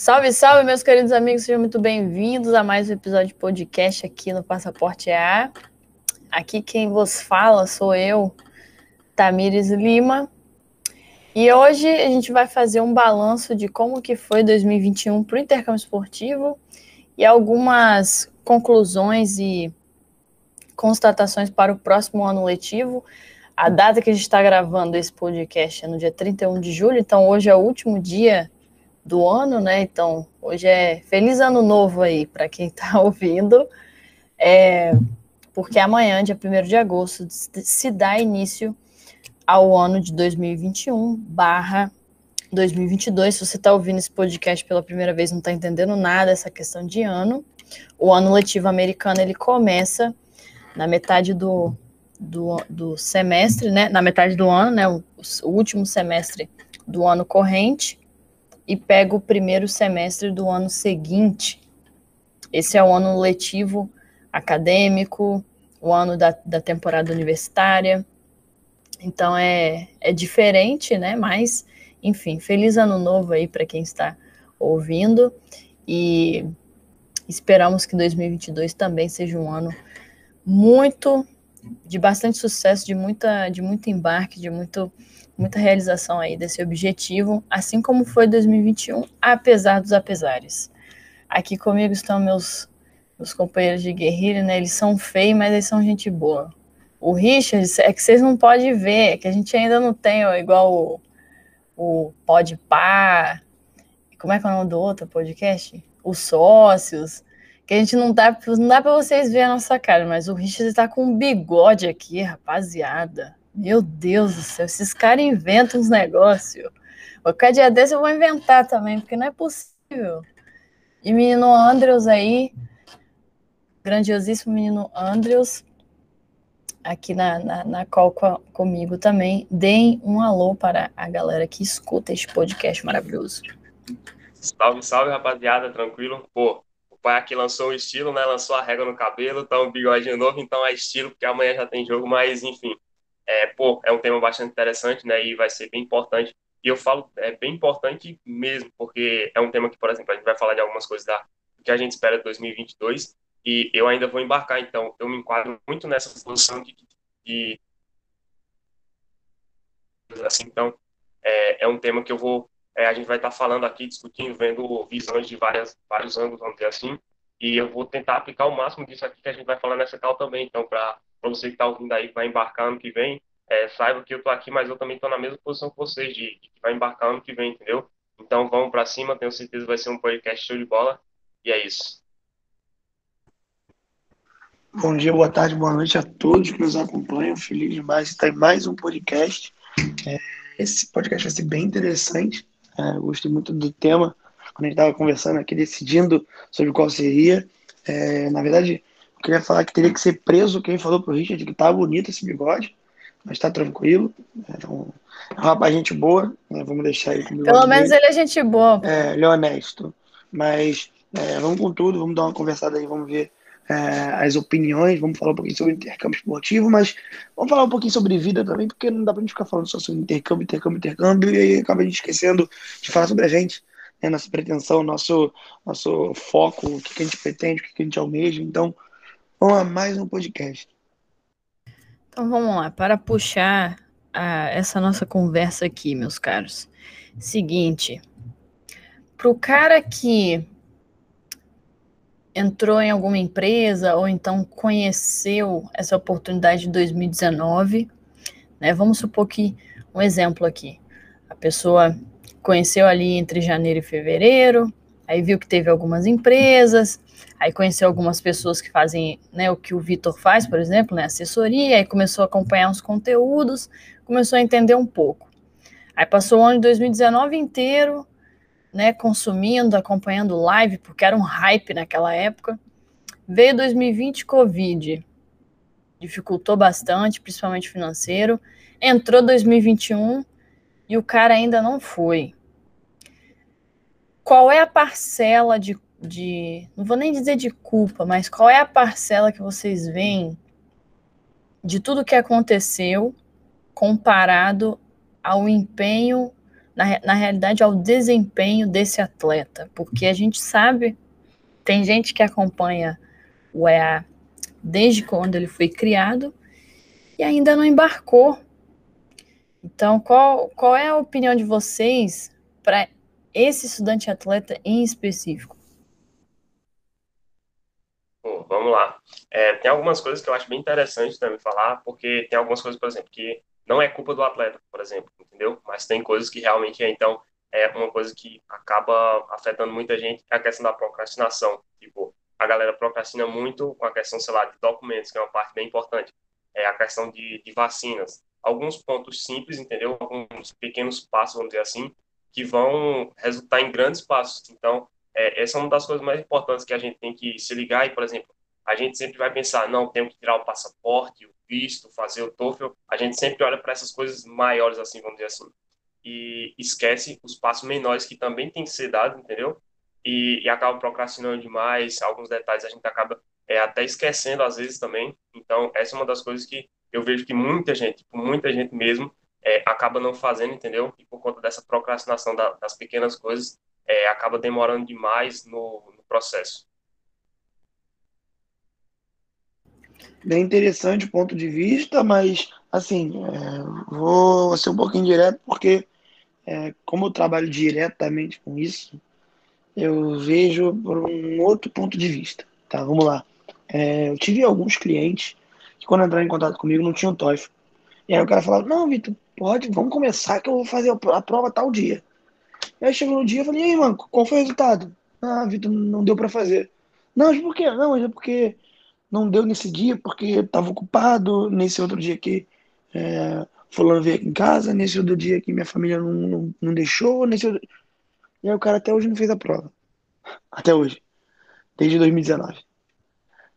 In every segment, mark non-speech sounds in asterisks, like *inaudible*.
Salve, salve, meus queridos amigos, sejam muito bem-vindos a mais um episódio de podcast aqui no Passaporte A. Aqui quem vos fala sou eu, Tamires Lima. E hoje a gente vai fazer um balanço de como que foi 2021 para o intercâmbio esportivo e algumas conclusões e constatações para o próximo ano letivo. A data que a gente está gravando esse podcast é no dia 31 de julho, então hoje é o último dia do ano, né? Então, hoje é feliz ano novo aí para quem está *laughs* ouvindo, é, porque amanhã, dia 1 de agosto, se dá início ao ano de 2021 barra 2022. Se você está ouvindo esse podcast pela primeira vez, não está entendendo nada essa questão de ano, o ano letivo americano ele começa na metade do, do, do semestre, né? Na metade do ano, né? O, o último semestre do ano corrente e pega o primeiro semestre do ano seguinte. Esse é o ano letivo acadêmico, o ano da, da temporada universitária. Então é, é diferente, né? Mas, enfim, feliz ano novo aí para quem está ouvindo e esperamos que 2022 também seja um ano muito de bastante sucesso, de muita de muito embarque, de muito muita realização aí desse objetivo, assim como foi 2021, apesar dos apesares. Aqui comigo estão meus, meus companheiros de guerrilha, né? Eles são feios, mas eles são gente boa. O Richard, é que vocês não podem ver, é que a gente ainda não tem ó, igual o, o Par, como é que é o nome do outro podcast? Os Sócios, que a gente não dá, não dá para vocês verem a nossa cara, mas o Richard está com um bigode aqui, rapaziada. Meu Deus do céu, esses caras inventam uns negócios. Qualquer dia desse eu vou inventar também, porque não é possível. E menino Andrews aí, grandiosíssimo menino Andrews, aqui na, na, na call comigo também. Deem um alô para a galera que escuta este podcast maravilhoso. Salve, salve, rapaziada, tranquilo? Pô, o pai aqui lançou o estilo, né? Lançou a régua no cabelo, tá um bigode novo, então é estilo, porque amanhã já tem jogo, mas enfim é, pô, é um tema bastante interessante, né, e vai ser bem importante. E eu falo, é bem importante mesmo, porque é um tema que, por exemplo, a gente vai falar de algumas coisas da que a gente espera de 2022, e eu ainda vou embarcar, então eu me enquadro muito nessa posição de, de assim, então é, é um tema que eu vou, é, a gente vai estar falando aqui, discutindo, vendo visões de várias, vários ângulos, vamos dizer assim, e eu vou tentar aplicar o máximo disso aqui que a gente vai falar nessa cal também, então para para você que está ouvindo aí, que vai embarcar ano que vem, é, saiba que eu estou aqui, mas eu também estou na mesma posição que vocês, de, de que vai embarcar ano que vem, entendeu? Então vamos para cima, tenho certeza que vai ser um podcast show de bola, e é isso. Bom dia, boa tarde, boa noite a todos que nos acompanham. Feliz demais de estar em mais um podcast. É, esse podcast vai ser bem interessante. É, gostei muito do tema. Quando a gente estava conversando aqui, decidindo sobre qual seria. É, na verdade, queria falar que teria que ser preso quem falou pro Richard que tá bonito esse bigode, mas tá tranquilo. É um, é um rapaz gente boa, né? vamos deixar ele com Pelo menos dele. ele é gente boa. É, ele é honesto. Mas é, vamos com tudo, vamos dar uma conversada aí, vamos ver é, as opiniões, vamos falar um pouquinho sobre intercâmbio esportivo, mas vamos falar um pouquinho sobre vida também, porque não dá pra gente ficar falando só sobre intercâmbio, intercâmbio, intercâmbio, e aí acaba a gente esquecendo de falar sobre a gente, né, nossa pretensão, nosso, nosso foco, o que, que a gente pretende, o que, que a gente almeja. Então, Vamos a mais um podcast. Então vamos lá, para puxar a, essa nossa conversa aqui, meus caros. Seguinte, para o cara que entrou em alguma empresa ou então conheceu essa oportunidade de 2019, né? Vamos supor que um exemplo aqui, a pessoa conheceu ali entre janeiro e fevereiro, aí viu que teve algumas empresas, Aí conheceu algumas pessoas que fazem né, o que o Vitor faz, por exemplo, né, assessoria, aí começou a acompanhar os conteúdos, começou a entender um pouco. Aí passou o ano de 2019 inteiro, né, consumindo, acompanhando live, porque era um hype naquela época. Veio 2020 Covid, dificultou bastante, principalmente financeiro. Entrou 2021 e o cara ainda não foi. Qual é a parcela de de. Não vou nem dizer de culpa, mas qual é a parcela que vocês veem de tudo que aconteceu comparado ao empenho na, na realidade, ao desempenho desse atleta, porque a gente sabe, tem gente que acompanha o EA desde quando ele foi criado e ainda não embarcou. Então, qual, qual é a opinião de vocês para esse estudante atleta em específico? Bom, vamos lá. É, tem algumas coisas que eu acho bem interessante também falar, porque tem algumas coisas, por exemplo, que não é culpa do atleta, por exemplo, entendeu? Mas tem coisas que realmente é, então, é uma coisa que acaba afetando muita gente, é a questão da procrastinação. Tipo, a galera procrastina muito com a questão, sei lá, de documentos, que é uma parte bem importante. É a questão de, de vacinas. Alguns pontos simples, entendeu? Alguns pequenos passos, vamos dizer assim, que vão resultar em grandes passos. Então, é, essa é uma das coisas mais importantes que a gente tem que se ligar. E, por exemplo, a gente sempre vai pensar, não, tenho que tirar o passaporte, o visto, fazer o TOEFL. A gente sempre olha para essas coisas maiores, assim, vamos dizer assim. E esquece os passos menores que também tem que ser dados, entendeu? E, e acaba procrastinando demais. Alguns detalhes a gente acaba é, até esquecendo às vezes também. Então, essa é uma das coisas que eu vejo que muita gente, muita gente mesmo, é, acaba não fazendo, entendeu? E por conta dessa procrastinação da, das pequenas coisas, é, acaba demorando demais no, no processo. Bem interessante o ponto de vista, mas assim, é, vou ser um pouquinho direto, porque é, como eu trabalho diretamente com isso, eu vejo por um outro ponto de vista. Tá, vamos lá. É, eu tive alguns clientes que quando entraram em contato comigo não tinham TOEFL. E aí o cara falava, não, Vitor, pode, vamos começar que eu vou fazer a prova tal dia. E aí chegou no dia, eu falei, e aí, mano, qual foi o resultado? Ah, Vitor, não deu para fazer. Não, mas por quê? Não, mas é porque não deu nesse dia, porque estava ocupado, nesse outro dia que é, fulano veio aqui em casa, nesse outro dia que minha família não, não, não deixou, nesse outro... E aí o cara até hoje não fez a prova. Até hoje. Desde 2019.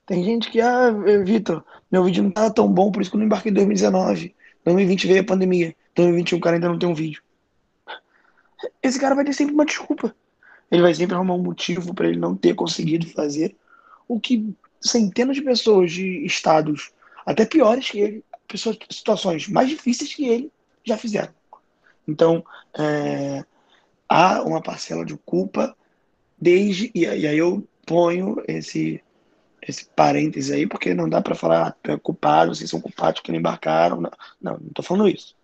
Tem gente que, ah, Vitor, meu vídeo não estava tão bom, por isso que eu não embarquei em 2019. 2020 veio a pandemia. 2021 o cara ainda não tem um vídeo. Esse cara vai ter sempre uma desculpa. Ele vai sempre arrumar um motivo para ele não ter conseguido fazer o que centenas de pessoas de estados até piores que ele, pessoas, situações mais difíceis que ele já fizeram. Então, é, há uma parcela de culpa desde. E, aí eu ponho esse, esse parêntese aí, porque não dá para falar, ah, culpado, vocês são culpados que não embarcaram. Não, não, não tô falando isso.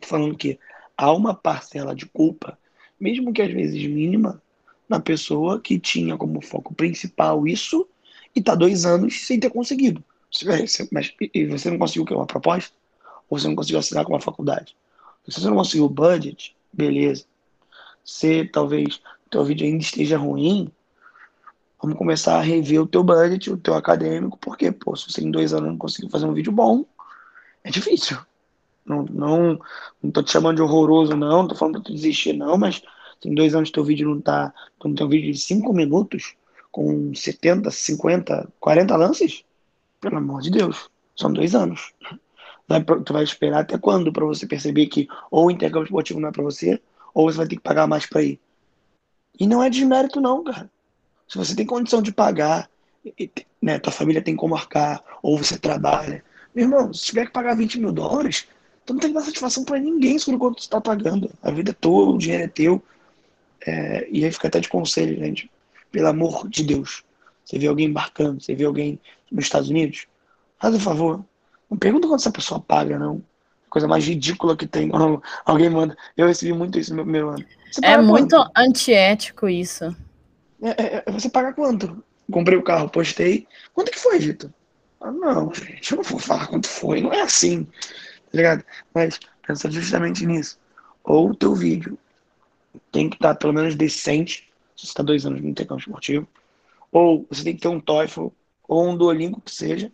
Tô falando que há uma parcela de culpa, mesmo que às vezes mínima, na pessoa que tinha como foco principal isso e tá dois anos sem ter conseguido. Mas e você não conseguiu o quê? Uma proposta? Ou você não conseguiu assinar com uma faculdade? Se você não conseguiu o budget, beleza. Se talvez teu vídeo ainda esteja ruim, vamos começar a rever o teu budget, o teu acadêmico, porque, pô, se você em dois anos não conseguiu fazer um vídeo bom, é difícil. Não, não, não tô te chamando de horroroso, não, tô falando pra tu desistir, não, mas se em dois anos teu vídeo não tá, tu não tem um vídeo de cinco minutos, com 70, 50, 40 lances, pelo amor de Deus, são dois anos. Vai, tu vai esperar até quando para você perceber que ou o intercâmbio esportivo não é para você, ou você vai ter que pagar mais para ir. E não é desmérito, não, cara. Se você tem condição de pagar, né, tua família tem como arcar, ou você trabalha. Meu irmão, se tiver que pagar 20 mil dólares, tu não tem que dar satisfação para ninguém sobre quanto tu está pagando. A vida é tua, o dinheiro é teu. É, e aí fica até de conselho, gente pelo amor de Deus. Você vê alguém embarcando, você vê alguém nos Estados Unidos, faz um favor. Não pergunta quanto essa pessoa paga, não. Coisa mais ridícula que tem. alguém manda. Eu recebi muito isso no meu primeiro ano. É muito quanto? antiético isso. É, é, é, você paga quanto? Comprei o carro, postei. Quanto que foi, Vitor? Ah, não, gente, eu não vou falar quanto foi. Não é assim. Tá ligado? Mas pensa justamente nisso. Ou o teu vídeo tem que estar pelo menos decente se você está dois anos no intercâmbio esportivo, ou você tem que ter um TOEFL, ou um Duolingo que seja,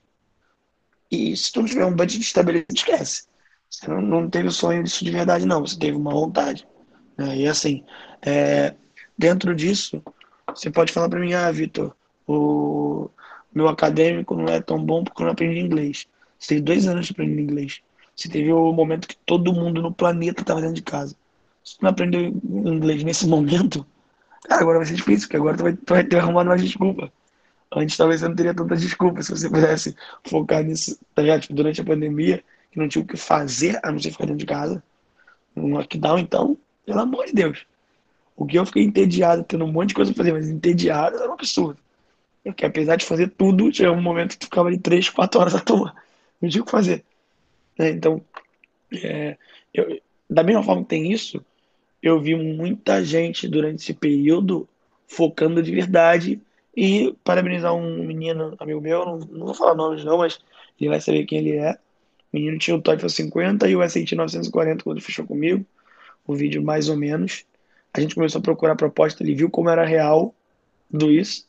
e se tu não tiver um budget estabelecido, esquece. Você não, não teve o sonho disso de verdade, não. Você teve uma vontade. Né? E assim, é, dentro disso, você pode falar para mim, ah, Vitor, o meu acadêmico não é tão bom porque eu não aprendi inglês. Você teve dois anos de aprender inglês. Você teve o momento que todo mundo no planeta estava dentro de casa. Se tu não aprendeu inglês nesse momento, Cara, agora vai ser difícil, porque agora tu vai, tu vai ter arrumado mais desculpa. Antes talvez você não teria tanta desculpa se você pudesse focar nisso, tá? Tipo, durante a pandemia, que não tinha o que fazer a não ser ficar dentro de casa. Um lockdown, então, Pelo amor de Deus. O que eu fiquei entediado, tendo um monte de coisa pra fazer, mas entediado era um absurdo. Porque apesar de fazer tudo, chegava um momento que tu ficava ali 3, 4 horas à toa. Não tinha o que fazer. Né? Então, é, eu, da mesma forma que tem isso, eu vi muita gente durante esse período focando de verdade e parabenizar um menino, amigo meu, não, não vou falar nomes não, mas ele vai saber quem ele é. O menino tinha o TOEFL 50 e o SAT 940 quando fechou comigo. O vídeo mais ou menos. A gente começou a procurar a proposta, ele viu como era real tudo isso.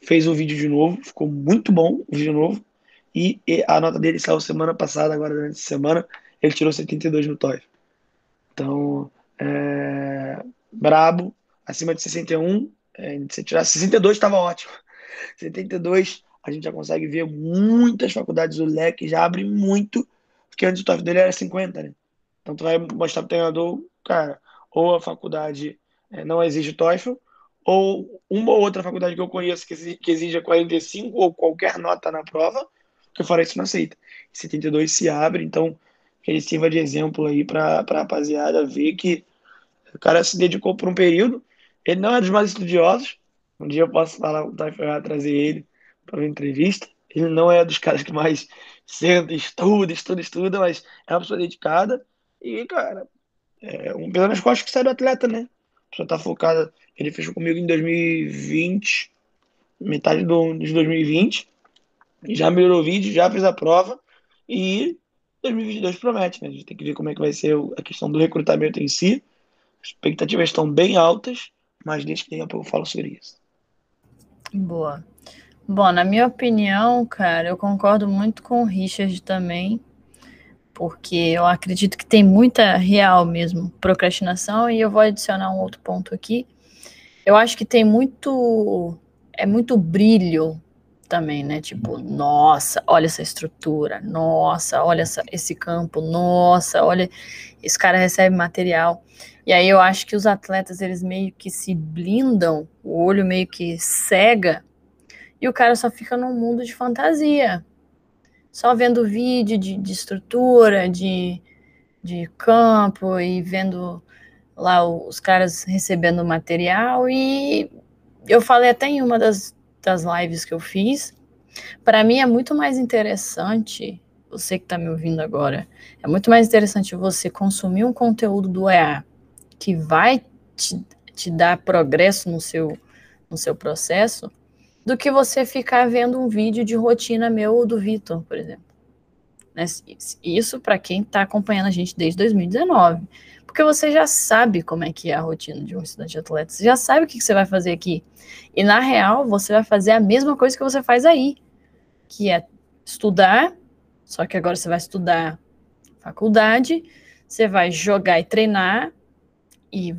Fez o vídeo de novo, ficou muito bom o vídeo novo. E, a nota dele saiu semana passada, agora durante a semana, ele tirou 72 no TOEFL. Então, é, brabo, acima de 61, é, se tirar 62 estava ótimo. *laughs* 72 a gente já consegue ver muitas faculdades, o leque já abre muito, porque antes o TOEFL dele era 50, né? Então tu vai mostrar pro treinador, cara, ou a faculdade é, não exige TOEFL, ou uma ou outra faculdade que eu conheço que, que exige 45 ou qualquer nota na prova, que fora isso não aceita. 72 se abre, então que ele sirva de exemplo aí para a rapaziada ver que o cara se dedicou por um período, ele não é dos mais estudiosos, um dia eu posso falar, trazer ele para uma entrevista. Ele não é dos caras que mais senta, estuda, estuda, estuda, mas é uma pessoa dedicada. E, cara, é um peso nas costas que sai do atleta, né? A pessoa tá focada. Ele fechou comigo em 2020, metade do, de 2020. Já melhorou o vídeo, já fez a prova. E 2022 promete, né? A gente tem que ver como é que vai ser a questão do recrutamento em si. As expectativas estão bem altas, mas desde que tenha eu falo sobre isso. Boa. Bom, na minha opinião, cara, eu concordo muito com o Richard também, porque eu acredito que tem muita real mesmo procrastinação e eu vou adicionar um outro ponto aqui. Eu acho que tem muito é muito brilho também, né? Tipo, nossa, olha essa estrutura, nossa, olha essa, esse campo, nossa, olha, esse cara recebe material. E aí eu acho que os atletas eles meio que se blindam, o olho meio que cega e o cara só fica num mundo de fantasia. Só vendo vídeo de, de estrutura, de, de campo e vendo lá os caras recebendo material. E eu falei até em uma das, das lives que eu fiz. Para mim é muito mais interessante, você que está me ouvindo agora, é muito mais interessante você consumir um conteúdo do EA que vai te, te dar progresso no seu, no seu processo do que você ficar vendo um vídeo de rotina meu ou do Vitor, por exemplo. Né? Isso para quem está acompanhando a gente desde 2019. Porque você já sabe como é que é a rotina de um estudante atleta. Você já sabe o que você vai fazer aqui. E na real, você vai fazer a mesma coisa que você faz aí, que é estudar, só que agora você vai estudar faculdade, você vai jogar e treinar, e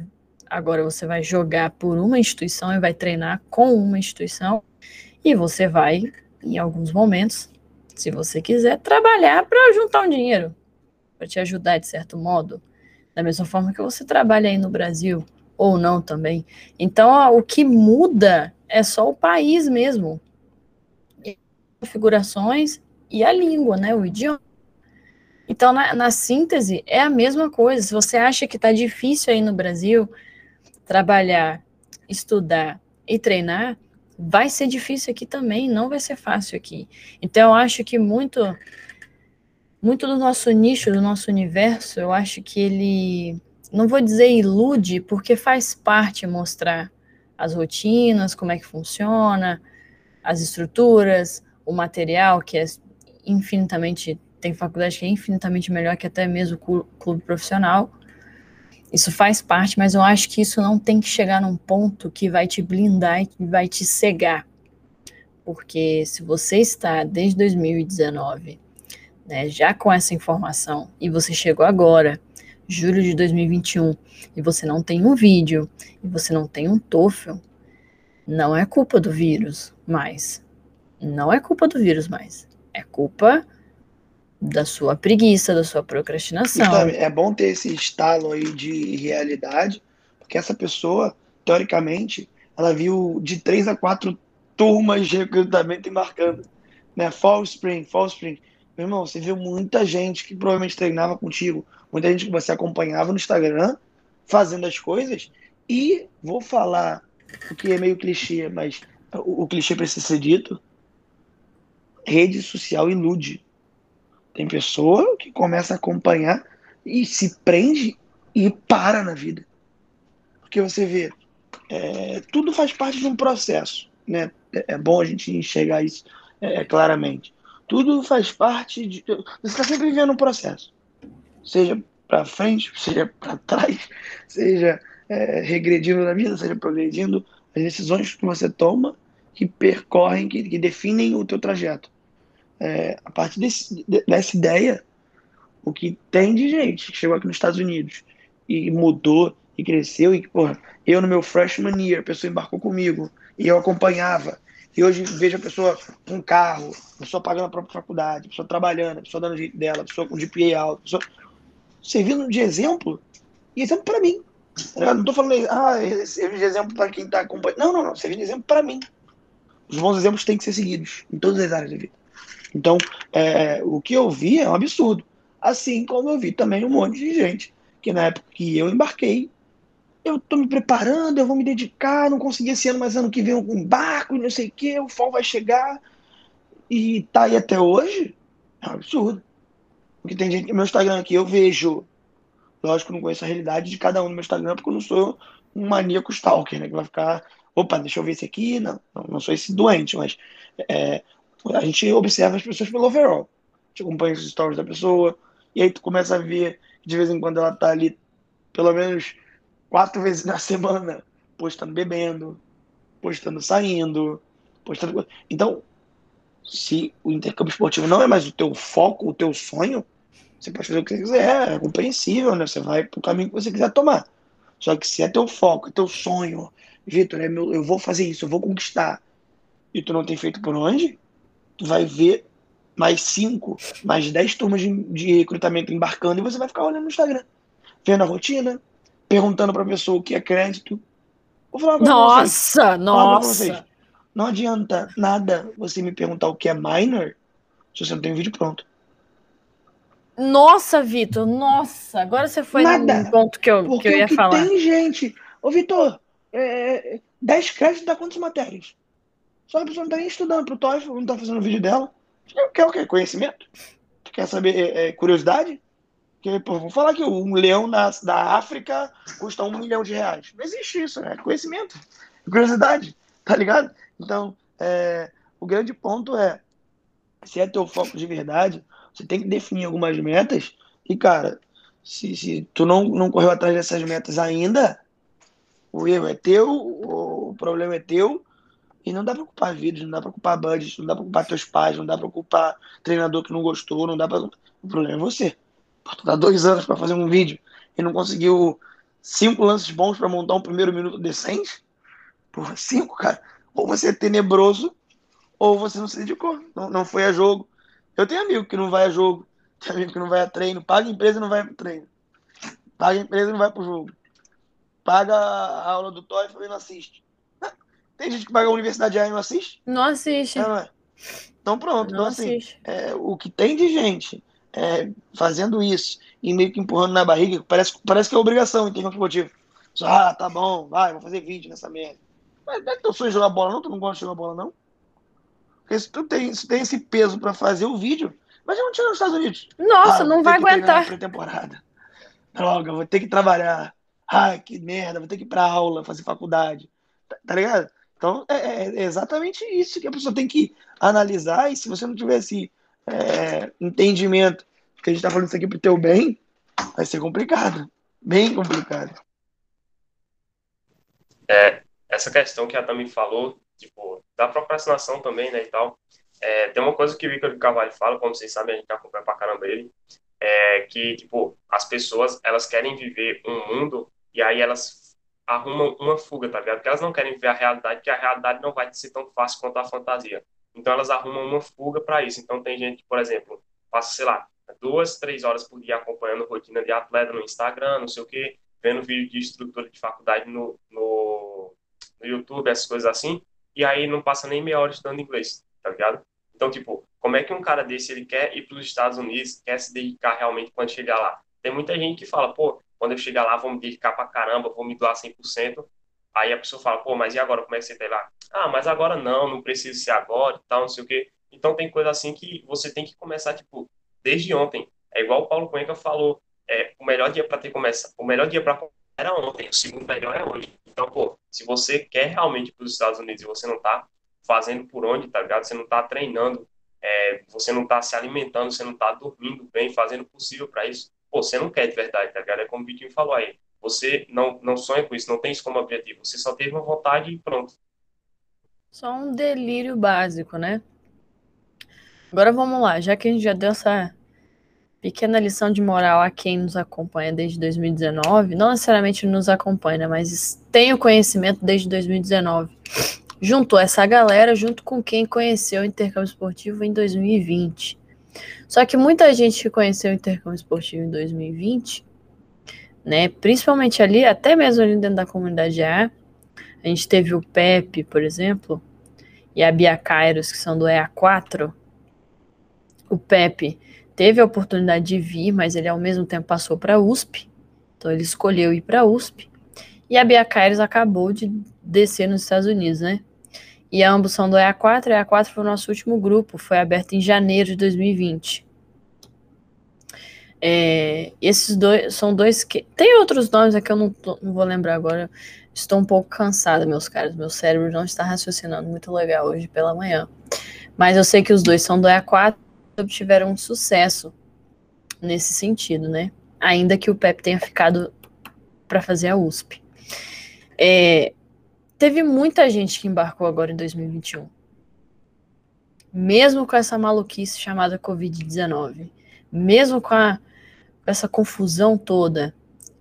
agora você vai jogar por uma instituição e vai treinar com uma instituição. E você vai, em alguns momentos, se você quiser, trabalhar para juntar um dinheiro, para te ajudar de certo modo, da mesma forma que você trabalha aí no Brasil, ou não também. Então, ó, o que muda é só o país mesmo. Configurações e a língua, né, o idioma. Então, na, na síntese, é a mesma coisa. Se você acha que está difícil aí no Brasil trabalhar, estudar e treinar, vai ser difícil aqui também, não vai ser fácil aqui. Então eu acho que muito muito do nosso nicho, do nosso universo, eu acho que ele não vou dizer ilude, porque faz parte mostrar as rotinas, como é que funciona, as estruturas, o material que é infinitamente tem faculdade que é infinitamente melhor que até mesmo o clube profissional. Isso faz parte, mas eu acho que isso não tem que chegar num ponto que vai te blindar e vai te cegar. Porque se você está desde 2019, né, já com essa informação, e você chegou agora, julho de 2021, e você não tem um vídeo, e você não tem um TOEFL, não é culpa do vírus mais. Não é culpa do vírus mais. É culpa da sua preguiça, da sua procrastinação. é bom ter esse estalo aí de realidade, porque essa pessoa, teoricamente, ela viu de três a quatro turmas de recrutamento embarcando. Né? Fall Spring, Fall Spring. Meu irmão, você viu muita gente que provavelmente treinava contigo, muita gente que você acompanhava no Instagram, fazendo as coisas e vou falar o que é meio clichê, mas o, o clichê precisa ser dito. Rede social ilude. Tem pessoa que começa a acompanhar e se prende e para na vida. Porque você vê, é, tudo faz parte de um processo. Né? É, é bom a gente enxergar isso é, claramente. Tudo faz parte de. Você está sempre vivendo um processo. Seja para frente, seja para trás, seja é, regredindo na vida, seja progredindo. As decisões que você toma que percorrem, que, que definem o teu trajeto. É, a partir desse, dessa ideia, o que tem de gente que chegou aqui nos Estados Unidos e mudou e cresceu, e porra, eu no meu freshman year, a pessoa embarcou comigo e eu acompanhava. E hoje vejo a pessoa com carro, a pessoa pagando a própria faculdade, a pessoa trabalhando, a pessoa dando jeito dela, a pessoa com GPA alto, pessoa servindo de exemplo e exemplo para mim. Eu não tô falando, ah, de exemplo para quem tá acompanhando. Não, não, não, serve de exemplo para mim. Os bons exemplos têm que ser seguidos em todas as áreas da vida. Então, é, o que eu vi é um absurdo. Assim como eu vi também um monte de gente que na época que eu embarquei, eu tô me preparando, eu vou me dedicar, não consegui esse ano, mas ano que vem eu embarco e não sei o que, o FOL vai chegar e tá aí até hoje, é um absurdo. Porque tem gente meu Instagram aqui, eu vejo, lógico, não conheço a realidade de cada um no meu Instagram, porque eu não sou um maníaco stalker, né, que vai ficar, opa, deixa eu ver esse aqui, não, não sou esse doente, mas é, a gente observa as pessoas pelo overall. A gente acompanha os stories da pessoa, e aí tu começa a ver de vez em quando ela tá ali, pelo menos quatro vezes na semana, postando bebendo, postando saindo, postando. Então, se o intercâmbio esportivo não é mais o teu foco, o teu sonho, você pode fazer o que você quiser, é compreensível, né? Você vai pro caminho que você quiser tomar. Só que se é teu foco, é teu sonho, Vitor, é meu, eu vou fazer isso, eu vou conquistar, e tu não tem feito por onde, tu vai ver mais cinco, mais dez turmas de, de recrutamento embarcando e você vai ficar olhando no Instagram, vendo a rotina, perguntando para a pessoa o que é crédito. Vou falar nossa, vocês. nossa. Não adianta nada você me perguntar o que é minor se você não tem um vídeo pronto. Nossa, Vitor, nossa, agora você foi nada. no ponto que eu, que eu ia falar. Tem gente. Ô, Vitor, é, 10 créditos dá quantas matérias? Só a pessoa não tá nem estudando pro TOEFL, não tá fazendo vídeo dela. Quer o quê? Conhecimento? Quer saber é, é, curiosidade? Que, pô, vou falar que um leão da, da África custa um milhão de reais. Não existe isso, né? Conhecimento, curiosidade, tá ligado? Então, é, o grande ponto é, se é teu foco de verdade, você tem que definir algumas metas e, cara, se, se tu não, não correu atrás dessas metas ainda, o erro é teu, o problema é teu, e não dá pra culpar vídeos, não dá pra culpar budget, não dá pra culpar teus pais, não dá pra culpar treinador que não gostou, não dá pra... O problema é você. Tu dá dois anos para fazer um vídeo e não conseguiu cinco lances bons para montar um primeiro minuto decente? Porra, cinco, cara. Ou você é tenebroso, ou você não se dedicou, não, não foi a jogo. Eu tenho amigo que não vai a jogo, tem amigo que não vai a treino, paga a empresa e não vai pro treino. Paga a empresa e não vai pro jogo. Paga a aula do TOEFL e não assiste. Tem gente que paga a universidade e não assiste? Não assiste. É, não é? Então pronto, não então assim, é, o que tem de gente é, fazendo isso e meio que empurrando na barriga, parece, parece que é obrigação em termos esportivo. Ah, tá bom, vai, vou fazer vídeo nessa merda. Mas não é teu sonho jogar bola, não? Tu não gosta de jogar bola, não? Porque se tu tem, se tem esse peso para fazer o vídeo, mas não tira nos Estados Unidos. Nossa, ah, não vai aguentar. Pré-temporada. Droga, vou ter que trabalhar. Ai, que merda, vou ter que ir pra aula, fazer faculdade. Tá, tá ligado? Então, é, é, é, exatamente isso que a pessoa tem que analisar. E se você não tiver esse é, entendimento que a gente está falando isso aqui pro teu bem, vai ser complicado. Bem complicado. É, essa questão que a Tami falou, tipo, da procrastinação também, né, e tal, é, tem uma coisa que o Victor Carvalho fala, como vocês sabem, a gente acompanha pra caramba ele, é que, tipo, as pessoas, elas querem viver um mundo e aí elas arrumam uma fuga, tá ligado? Porque elas não querem viver a realidade, porque a realidade não vai ser tão fácil quanto a fantasia. Então elas arrumam uma fuga para isso. Então tem gente que, por exemplo, passa, sei lá, duas, três horas por dia acompanhando rotina de atleta no Instagram, não sei o quê, vendo vídeo de estrutura de faculdade no, no, no YouTube, essas coisas assim, e aí não passa nem meia hora estudando inglês, tá ligado? Então, tipo, como é que um cara desse ele quer ir para os Estados Unidos, quer se dedicar realmente quando chegar lá? Tem muita gente que fala, pô, quando eu chegar lá, vou me dedicar pra caramba, vou me doar 100%. Aí a pessoa fala, pô, mas e agora? Como é que você tá lá? Ah, mas agora não, não precisa ser agora e tal, não sei o quê. Então tem coisa assim que você tem que começar, tipo, desde ontem. É igual o Paulo Cuenca falou, é, o melhor dia para ter começado, o melhor dia para era ontem, o segundo melhor é hoje. Então, pô, se você quer realmente para os Estados Unidos e você não tá fazendo por onde, tá ligado? Você não tá treinando, é, você não tá se alimentando, você não tá dormindo bem, fazendo o possível para isso, pô, você não quer de verdade, tá ligado? É como o Vitinho falou aí. Você não, não sonha com isso, não tem isso como objetivo. Você só teve uma vontade e pronto. Só um delírio básico, né? Agora vamos lá, já que a gente já deu essa pequena lição de moral a quem nos acompanha desde 2019, não necessariamente nos acompanha, mas tem o conhecimento desde 2019. Juntou essa galera junto com quem conheceu o intercâmbio esportivo em 2020. Só que muita gente que conheceu o intercâmbio esportivo em 2020, né, principalmente ali, até mesmo ali dentro da comunidade A, a gente teve o Pepe, por exemplo, e a Bia Kairos, que são do EA4. O Pepe teve a oportunidade de vir, mas ele ao mesmo tempo passou para a USP. Então ele escolheu ir para a USP. E a Bia Kairos acabou de descer nos Estados Unidos, né? E ambos são do EA4. A EA4 foi o nosso último grupo, foi aberto em janeiro de 2020. É, esses dois são dois que. Tem outros nomes aqui, eu não, tô, não vou lembrar agora. Estou um pouco cansada, meus caros. Meu cérebro não está raciocinando muito legal hoje pela manhã. Mas eu sei que os dois são do EA4 e obtiveram um sucesso nesse sentido, né? Ainda que o Pep tenha ficado para fazer a USP. É, teve muita gente que embarcou agora em 2021. Mesmo com essa maluquice chamada Covid-19. Mesmo com, a, com essa confusão toda,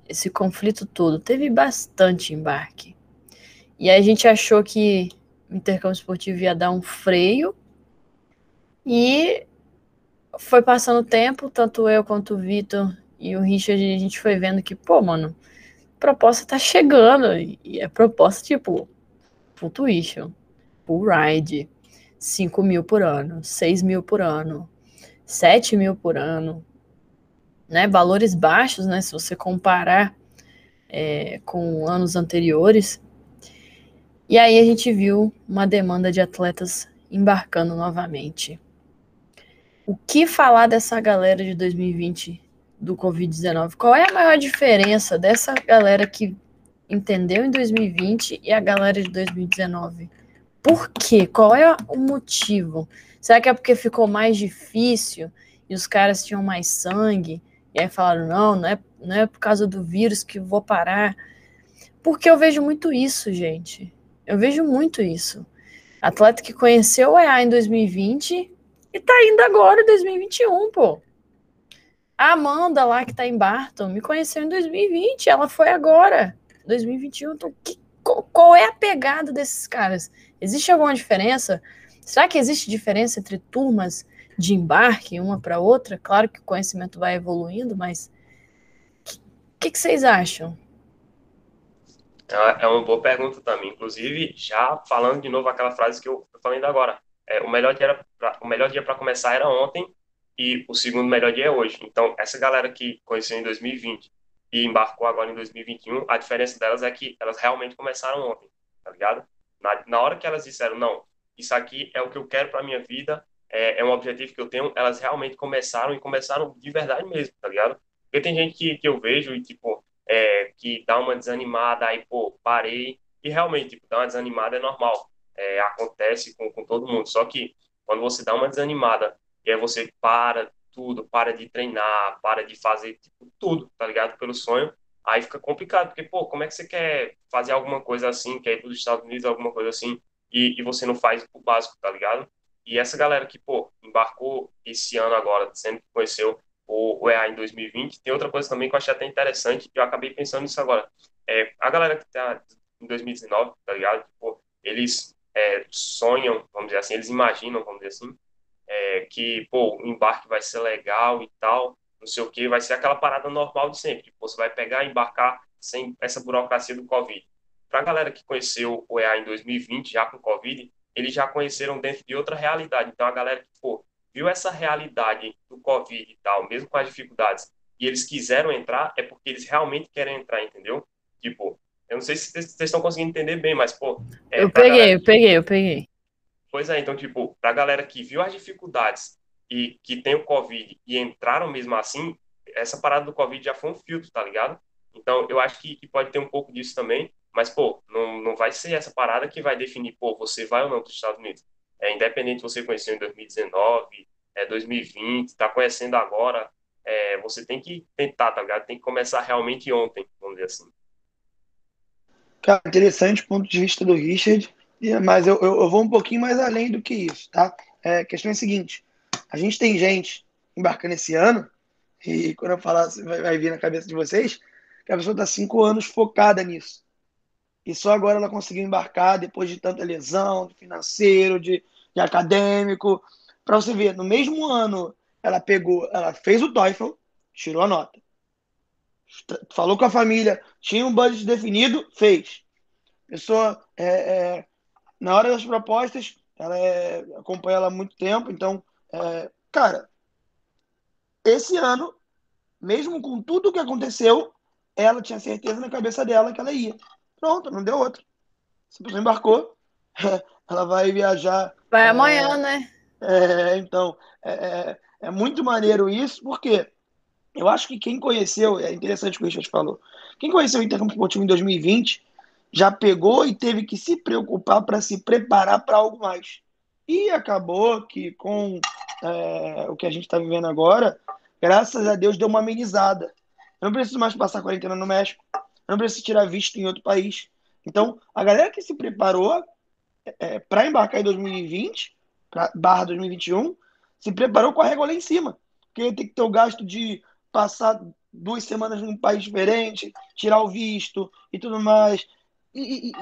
esse conflito todo, teve bastante embarque. E a gente achou que o intercâmbio esportivo ia dar um freio e foi passando o tempo, tanto eu quanto o Vitor e o Richard, a gente foi vendo que, pô, mano, proposta tá chegando. E a proposta, tipo, full tuition, full ride, 5 mil por ano, 6 mil por ano, 7 mil por ano, né? Valores baixos, né? Se você comparar é, com anos anteriores. E aí a gente viu uma demanda de atletas embarcando novamente. O que falar dessa galera de 2020 do Covid-19? Qual é a maior diferença dessa galera que entendeu em 2020 e a galera de 2019? Por quê? Qual é o motivo? Será que é porque ficou mais difícil e os caras tinham mais sangue? E aí falaram, não, não é, não é por causa do vírus que vou parar. Porque eu vejo muito isso, gente. Eu vejo muito isso. Atleta que conheceu o EA em 2020 e tá indo agora em 2021, pô. A Amanda lá que tá em Barton me conheceu em 2020, ela foi agora, 2021. Então, que, qual é a pegada desses caras? Existe alguma diferença? Será que existe diferença entre turmas de embarque uma para outra. Claro que o conhecimento vai evoluindo, mas o que, que, vocês acham? É, é uma boa pergunta também. Inclusive, já falando de novo aquela frase que eu, falei agora. É, o melhor dia pra, o melhor dia para começar era ontem e o segundo melhor dia é hoje. Então, essa galera que conheceu em 2020 e embarcou agora em 2021, a diferença delas é que elas realmente começaram ontem, tá ligado? Na, na hora que elas disseram, não, isso aqui é o que eu quero para minha vida, é, é, um objetivo que eu tenho, elas realmente começaram e começaram de verdade mesmo, tá ligado? Porque tem gente que, que eu vejo e, tipo, é, que dá uma desanimada, aí, pô, parei, e realmente, tipo, dar uma desanimada é normal, é, acontece com, com todo mundo, só que quando você dá uma desanimada e aí você para tudo, para de treinar, para de fazer tipo, tudo, tá ligado? Pelo sonho, aí fica complicado, porque, pô, como é que você quer fazer alguma coisa assim, quer ir para os Estados Unidos, alguma coisa assim, e, e você não faz o básico, tá ligado? E essa galera que, pô, embarcou esse ano agora, sendo que conheceu o, EA em 2020, tem outra coisa também que eu achei até interessante, e eu acabei pensando nisso agora. É, a galera que tá em 2019, tá ligado? Pô, eles é, sonham, vamos dizer assim, eles imaginam, vamos dizer assim, é, que, pô, o embarque vai ser legal e tal, não sei o que, vai ser aquela parada normal de sempre. Tipo, você vai pegar e embarcar sem essa burocracia do Covid. Para a galera que conheceu o EA em 2020, já com Covid, eles já conheceram dentro de outra realidade. Então, a galera que pô, viu essa realidade do Covid e tal, mesmo com as dificuldades, e eles quiseram entrar, é porque eles realmente querem entrar, entendeu? Tipo, eu não sei se vocês estão conseguindo entender bem, mas, pô. É, eu peguei, galera... eu peguei, eu peguei. Pois é, então, tipo, pra galera que viu as dificuldades e que tem o Covid e entraram mesmo assim, essa parada do Covid já foi um filtro, tá ligado? Então, eu acho que, que pode ter um pouco disso também, mas, pô, não, não vai ser essa parada que vai definir, pô, você vai ou não para os Estados Unidos. É independente você conheceu em 2019, é 2020, tá conhecendo agora, é, você tem que tentar, tá ligado? Tem que começar realmente ontem, vamos dizer assim. Cara, interessante o ponto de vista do Richard, mas eu, eu, eu, vou um pouquinho mais além do que isso, tá? É, a questão é a seguinte: a gente tem gente embarcando esse ano, e quando eu falar, vai, vai vir na cabeça de vocês, que a pessoa está cinco anos focada nisso. E só agora ela conseguiu embarcar depois de tanta lesão, de financeiro, de, de acadêmico. Para você ver, no mesmo ano, ela pegou, ela fez o TOEFL, tirou a nota. Falou com a família, tinha um budget definido, fez. Pessoa, é, é, na hora das propostas, ela é, acompanha ela há muito tempo, então, é, cara, esse ano, mesmo com tudo o que aconteceu, ela tinha certeza na cabeça dela que ela ia. Pronto, não deu a pessoa embarcou, *laughs* ela vai viajar. Vai amanhã, é, né? É, então, é, é, é, muito maneiro isso, porque eu acho que quem conheceu, é interessante o que o Richard falou, quem conheceu o Intercâmbio Esportivo em 2020 já pegou e teve que se preocupar para se preparar para algo mais. E acabou que com é, o que a gente está vivendo agora, graças a Deus deu uma amenizada. Eu não preciso mais passar quarentena no México não precisa tirar visto em outro país. Então, a galera que se preparou é, para embarcar em 2020, pra, barra 2021, se preparou com a régua lá em cima. Porque tem que ter o gasto de passar duas semanas num país diferente, tirar o visto e tudo mais. E, e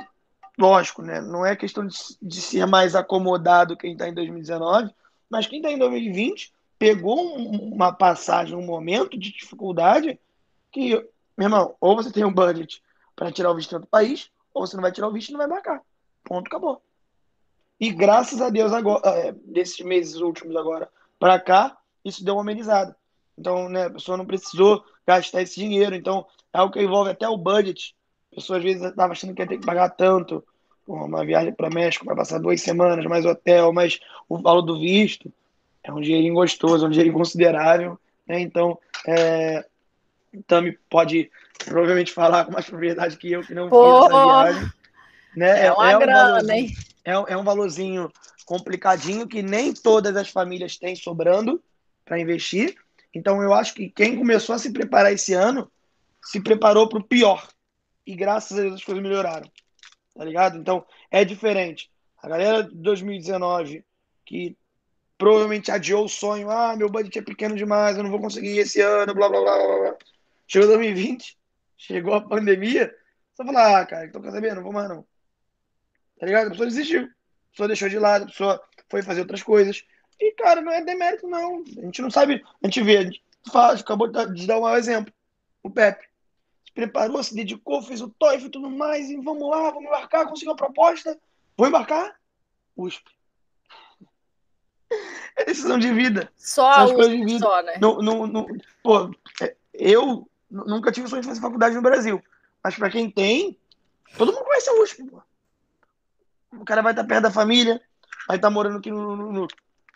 lógico, né? Não é questão de, de ser mais acomodado quem está em 2019, mas quem está em 2020 pegou um, uma passagem, um momento de dificuldade que meu irmão, ou você tem um budget para tirar o visto em outro país, ou você não vai tirar o visto e não vai marcar. Ponto, acabou. E graças a Deus, agora, é, desses meses últimos agora para cá, isso deu uma amenizada. Então, né, a pessoa não precisou gastar esse dinheiro. Então, é algo que envolve até o budget. A pessoa às vezes estava achando que ia ter que pagar tanto. Uma viagem para México vai passar duas semanas, mais hotel, mais o valor do visto. É um dinheirinho gostoso, é um dinheirinho considerável. Né? Então, é, Tami pode provavelmente falar com mais propriedade que eu, que não Pô, fiz essa viagem. Né? É uma é, um grana, hein? É, é um valorzinho complicadinho que nem todas as famílias têm sobrando para investir. Então eu acho que quem começou a se preparar esse ano se preparou para o pior. E graças a Deus as coisas melhoraram. Tá ligado? Então é diferente. A galera de 2019 que provavelmente adiou o sonho, ah, meu budget é pequeno demais, eu não vou conseguir esse ano, blá blá blá blá. blá. Chegou 2020, chegou a pandemia, só falar, ah, cara, então quer saber? Não vou mais não. Tá ligado? A pessoa desistiu. A pessoa deixou de lado, a pessoa foi fazer outras coisas. E, cara, não é demérito, não. A gente não sabe, a gente vê, a gente fala, acabou de dar um exemplo. O Pepe. Se preparou, se dedicou, fez o TOEFL e tudo mais, e vamos lá, vamos embarcar, conseguiu uma proposta. Vou embarcar? USP. *laughs* É decisão de vida. Só a USP, só, né? No, no, no, pô, é, eu nunca tive sonho de fazer faculdade no Brasil. Mas para quem tem, todo mundo conhece a USP. Pô. O cara vai estar perto da família, vai estar morando aqui no, no, no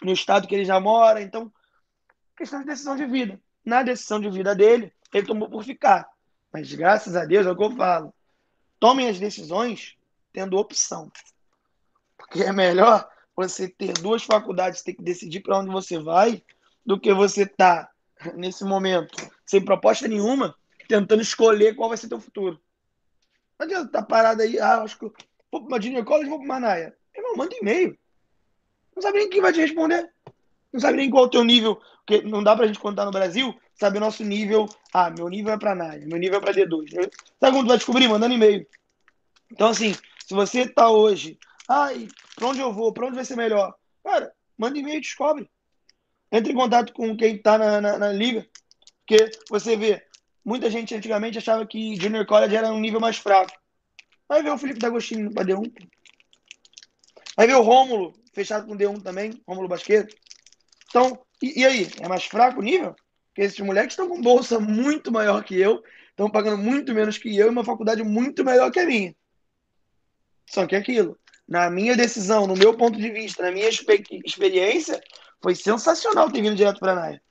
estado que ele já mora. Então, questão de decisão de vida. Na decisão de vida dele, ele tomou por ficar. Mas graças a Deus é o que eu falo. Tomem as decisões tendo opção. Porque é melhor você ter duas faculdades, ter que decidir para onde você vai, do que você tá, nesse momento sem proposta nenhuma, tentando escolher qual vai ser teu futuro. Não adianta estar tá parado aí, ah, acho que vou para uma junior college, vou para uma Naia. Irmão, manda e-mail. Não sabe nem quem vai te responder. Não sabe nem qual é o teu nível, porque não dá pra gente contar no Brasil, sabe o nosso nível. Ah, meu nível é para Naia, meu nível é para D2. Sabe quando tu vai descobrir? Mandando e-mail. Então, assim, se você tá hoje, ai, pra onde eu vou, pra onde vai ser melhor? Cara, manda e-mail e descobre. Entre em contato com quem tá na, na, na liga. Porque você vê, muita gente antigamente achava que Junior College era um nível mais fraco. Vai ver o Felipe D'Agostini para D1. Vai ver o Rômulo, fechado com D1 também, Rômulo Basqueiro. Então, e, e, aí? É mais fraco o nível? Porque esses moleques estão com bolsa muito maior que eu, estão pagando muito menos que eu e uma faculdade muito melhor que a minha. Só que é aquilo, na minha decisão, no meu ponto de vista, na minha experiência, foi sensacional ter vindo direto para a Naia.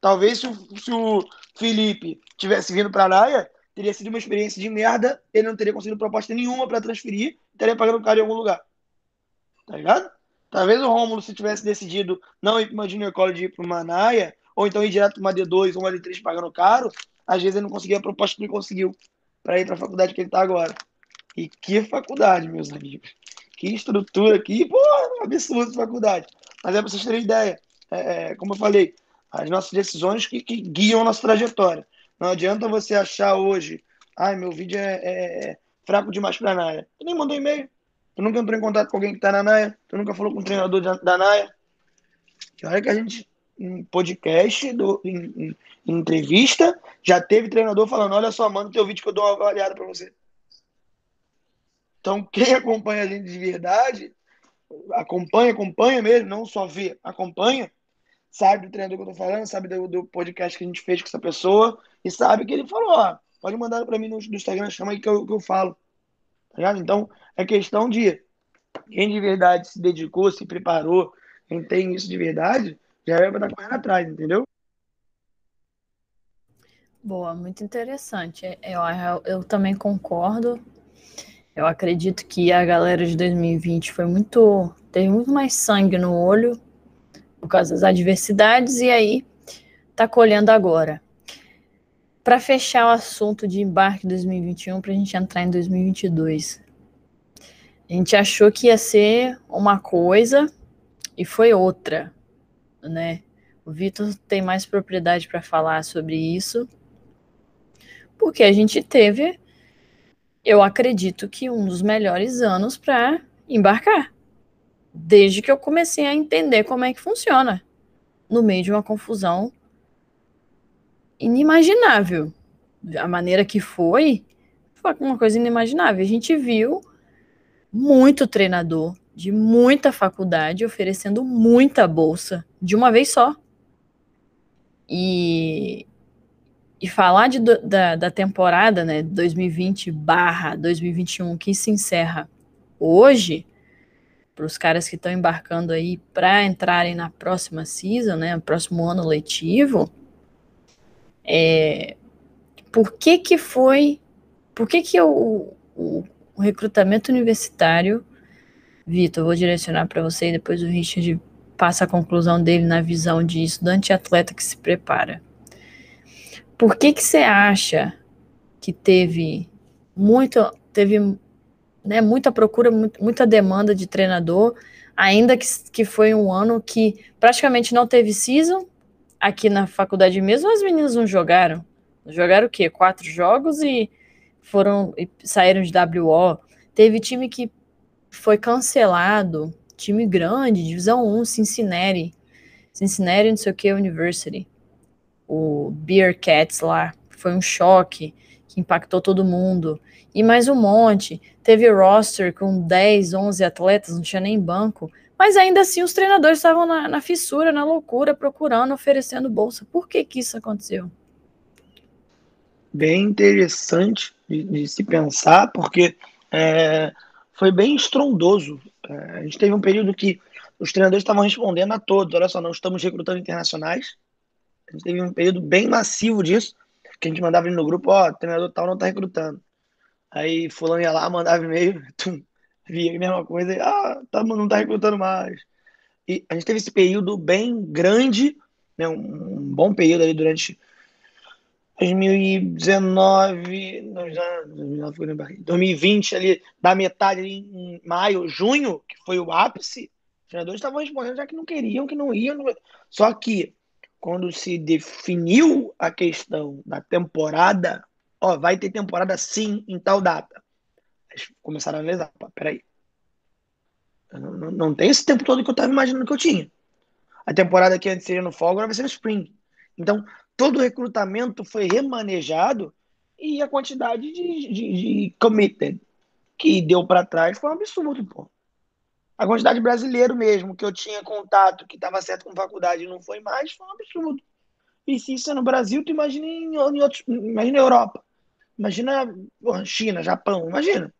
Talvez se o, se o Felipe tivesse vindo para a Naia, teria sido uma experiência de merda, ele não teria conseguido proposta nenhuma para transferir, estaria pagando caro em algum lugar. Tá ligado? Talvez o Rômulo, se tivesse decidido não ir para uma Junior College e ir para uma Naia, ou então ir direto para uma D2 ou uma D3 pagando caro, às vezes ele não conseguia a proposta que ele conseguiu para ir para a faculdade que ele está agora. E que faculdade, meus amigos. Que estrutura aqui, pô, absurdo de faculdade. Mas é para vocês terem ideia. É, é, como eu falei, as nossas decisões que, que, guiam a nossa trajetória. Não adianta você achar hoje, ai, meu vídeo é, é, é fraco demais para a Naia. Tu nem mandou e-mail. Tu nunca entrou em contato com alguém que está na Naia. Tu nunca falou com o treinador da Naia. E olha que a gente, em podcast, do, em, em, entrevista, já teve treinador falando: olha só, manda teu vídeo que eu dou uma avaliada para você. Então, quem acompanha a gente de verdade, acompanha, acompanha mesmo, não só vê, acompanha, sabe do treinador que eu tô falando, sabe do, do podcast que a gente fez com essa pessoa, e sabe que ele falou, ó, pode mandar para mim no, no, Instagram, chama aí que eu, que eu falo. Tá então, é questão de quem de verdade se dedicou, se preparou, quem tem isso de verdade, já é para estar correndo atrás, entendeu? Boa, muito interessante. Eu, eu, eu também concordo. Eu acredito que a galera de 2020 foi muito. teve muito mais sangue no olho por causa das adversidades, e aí tá colhendo agora. Para fechar o assunto de embarque 2021, para a gente entrar em 2022. A gente achou que ia ser uma coisa e foi outra, né? O Vitor tem mais propriedade para falar sobre isso, porque a gente teve eu acredito que um dos melhores anos para embarcar. Desde que eu comecei a entender como é que funciona. No meio de uma confusão inimaginável. A maneira que foi, foi uma coisa inimaginável. A gente viu muito treinador de muita faculdade oferecendo muita bolsa de uma vez só. E e falar de, da, da temporada, né, 2020 barra 2021, que se encerra hoje, para os caras que estão embarcando aí para entrarem na próxima season, né, próximo ano letivo, é, por que que foi, por que que o, o, o recrutamento universitário, Vitor, vou direcionar para você e depois o Richard passa a conclusão dele na visão de estudante atleta que se prepara. Por que que você acha que teve muito, teve né, muita procura, muita demanda de treinador, ainda que, que foi um ano que praticamente não teve season, aqui na faculdade mesmo as meninas não jogaram. Jogaram o quê? Quatro jogos e foram saíram de WO. Teve time que foi cancelado, time grande, divisão 1, Cincinnati. Cincinnati, não sei o que, University o Beer Cats lá, foi um choque que impactou todo mundo. E mais um monte. Teve roster com 10, 11 atletas, não tinha nem banco. Mas ainda assim os treinadores estavam na, na fissura, na loucura, procurando, oferecendo bolsa. Por que que isso aconteceu? Bem interessante de, de se pensar, porque é, foi bem estrondoso. É, a gente teve um período que os treinadores estavam respondendo a todos. Olha só, não estamos recrutando internacionais, a gente teve um período bem massivo disso, que a gente mandava no grupo, ó, oh, treinador tal não tá recrutando. Aí fulano ia lá, mandava e-mail, *laughs* tum, via a mesma coisa, ah, tá, não tá recrutando mais. E a gente teve esse período bem grande, né, um, um bom período ali durante 2019, 2020 ali, da metade ali em maio, junho, que foi o ápice, os treinadores estavam respondendo já que não queriam, que não iam. Não... Só que quando se definiu a questão da temporada, ó, vai ter temporada sim em tal data. Eles começaram a analisar, peraí. Não, não, não, tem esse tempo todo que eu estava imaginando que eu tinha. A temporada que antes seria no fall, agora vai ser no spring. Então, todo o recrutamento foi remanejado e a quantidade de, de, de committed que deu para trás foi um absurdo, pô. A quantidade de brasileiro mesmo que eu tinha contato, que estava certo com faculdade e não foi mais, foi um absurdo. E se isso é no Brasil, tu imagina em, em outros. Imagina Europa. Imagina porra, China, Japão, imagina.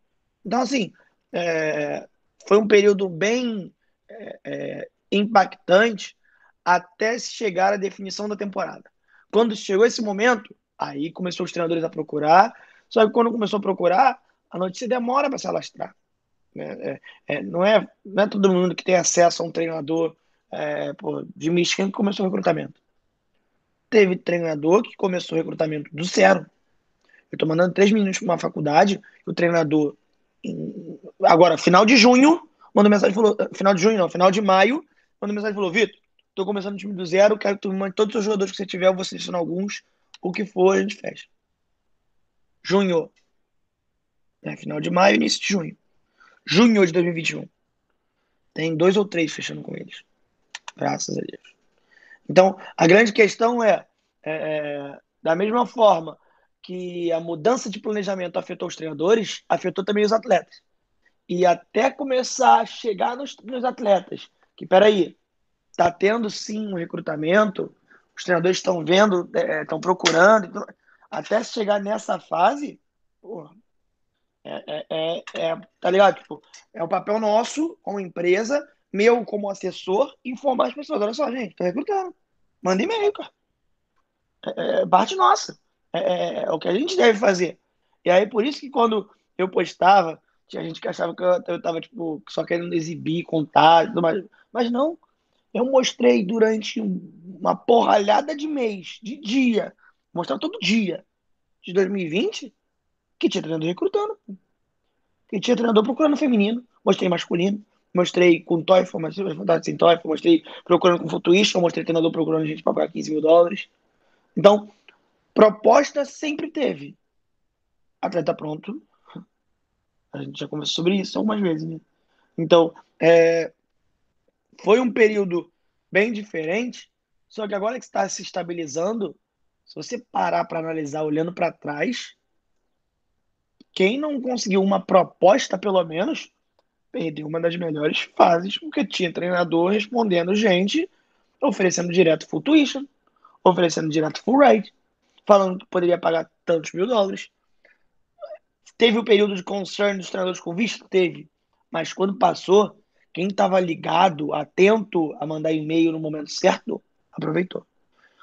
Então, assim, é, foi um período bem é, é, impactante até chegar à definição da temporada. Quando chegou esse momento, aí começou os treinadores a procurar. Só que quando começou a procurar, a notícia demora para se alastrar. É, é, não, é, não é todo mundo que tem acesso a um treinador é, pô, de Michigan que começou o recrutamento. Teve treinador que começou o recrutamento do zero. Eu estou mandando três meninos para uma faculdade, o treinador, agora, final de junho, mandou mensagem falou, final de junho não, final de maio, mandou mensagem falou, Vitor, estou começando o time do zero, quero que tu mande todos os jogadores que você tiver, eu vou selecionar alguns, o que for, a gente fecha. Junho. É, final de maio, início de junho. Junho de 2021. Tem dois ou três fechando com eles. Graças a Deus. Então, a grande questão é, é, é da mesma forma que a mudança de planejamento afetou os treinadores, afetou também os atletas. E até começar a chegar nos, nos atletas, que peraí, está tendo sim um recrutamento, os treinadores estão vendo, estão é, procurando, então, até chegar nessa fase, porra, é, é, é, é, tá ligado? Tipo, é o papel nosso, como empresa, meu como assessor, informar as pessoas. Olha só, gente, tô recrutando. Manda e-mail, cara. É, é parte nossa. É, é, é, o que a gente deve fazer. E aí, por isso que quando eu postava, tinha gente que achava que eu, eu tava, tipo, só querendo exibir, contar, tudo mais. Mas não. Eu mostrei durante uma porralhada de mês, de dia, mostrar todo dia de 2020, que tinha treinador recrutando. Que tinha treinador procurando feminino. Mostrei masculino. Mostrei com TOEFL, mas sem TOEFL. Mostrei procurando com futuista. Mostrei treinador procurando gente para pagar 15 mil dólares. Então, proposta sempre teve. Atleta pronto. A gente já conversou sobre isso algumas vezes, né? Então, é, foi um período bem diferente, só que agora que está se estabilizando, se você parar para analisar olhando para trás, quem não conseguiu uma proposta, pelo menos, perdeu uma das melhores fases, porque tinha treinador respondendo gente, oferecendo direto full tuition, oferecendo direto full rate, falando que poderia pagar tantos mil dólares. Teve o período de concern dos treinadores com visto? Teve. Mas quando passou, quem estava ligado, atento a mandar e-mail no momento certo, aproveitou.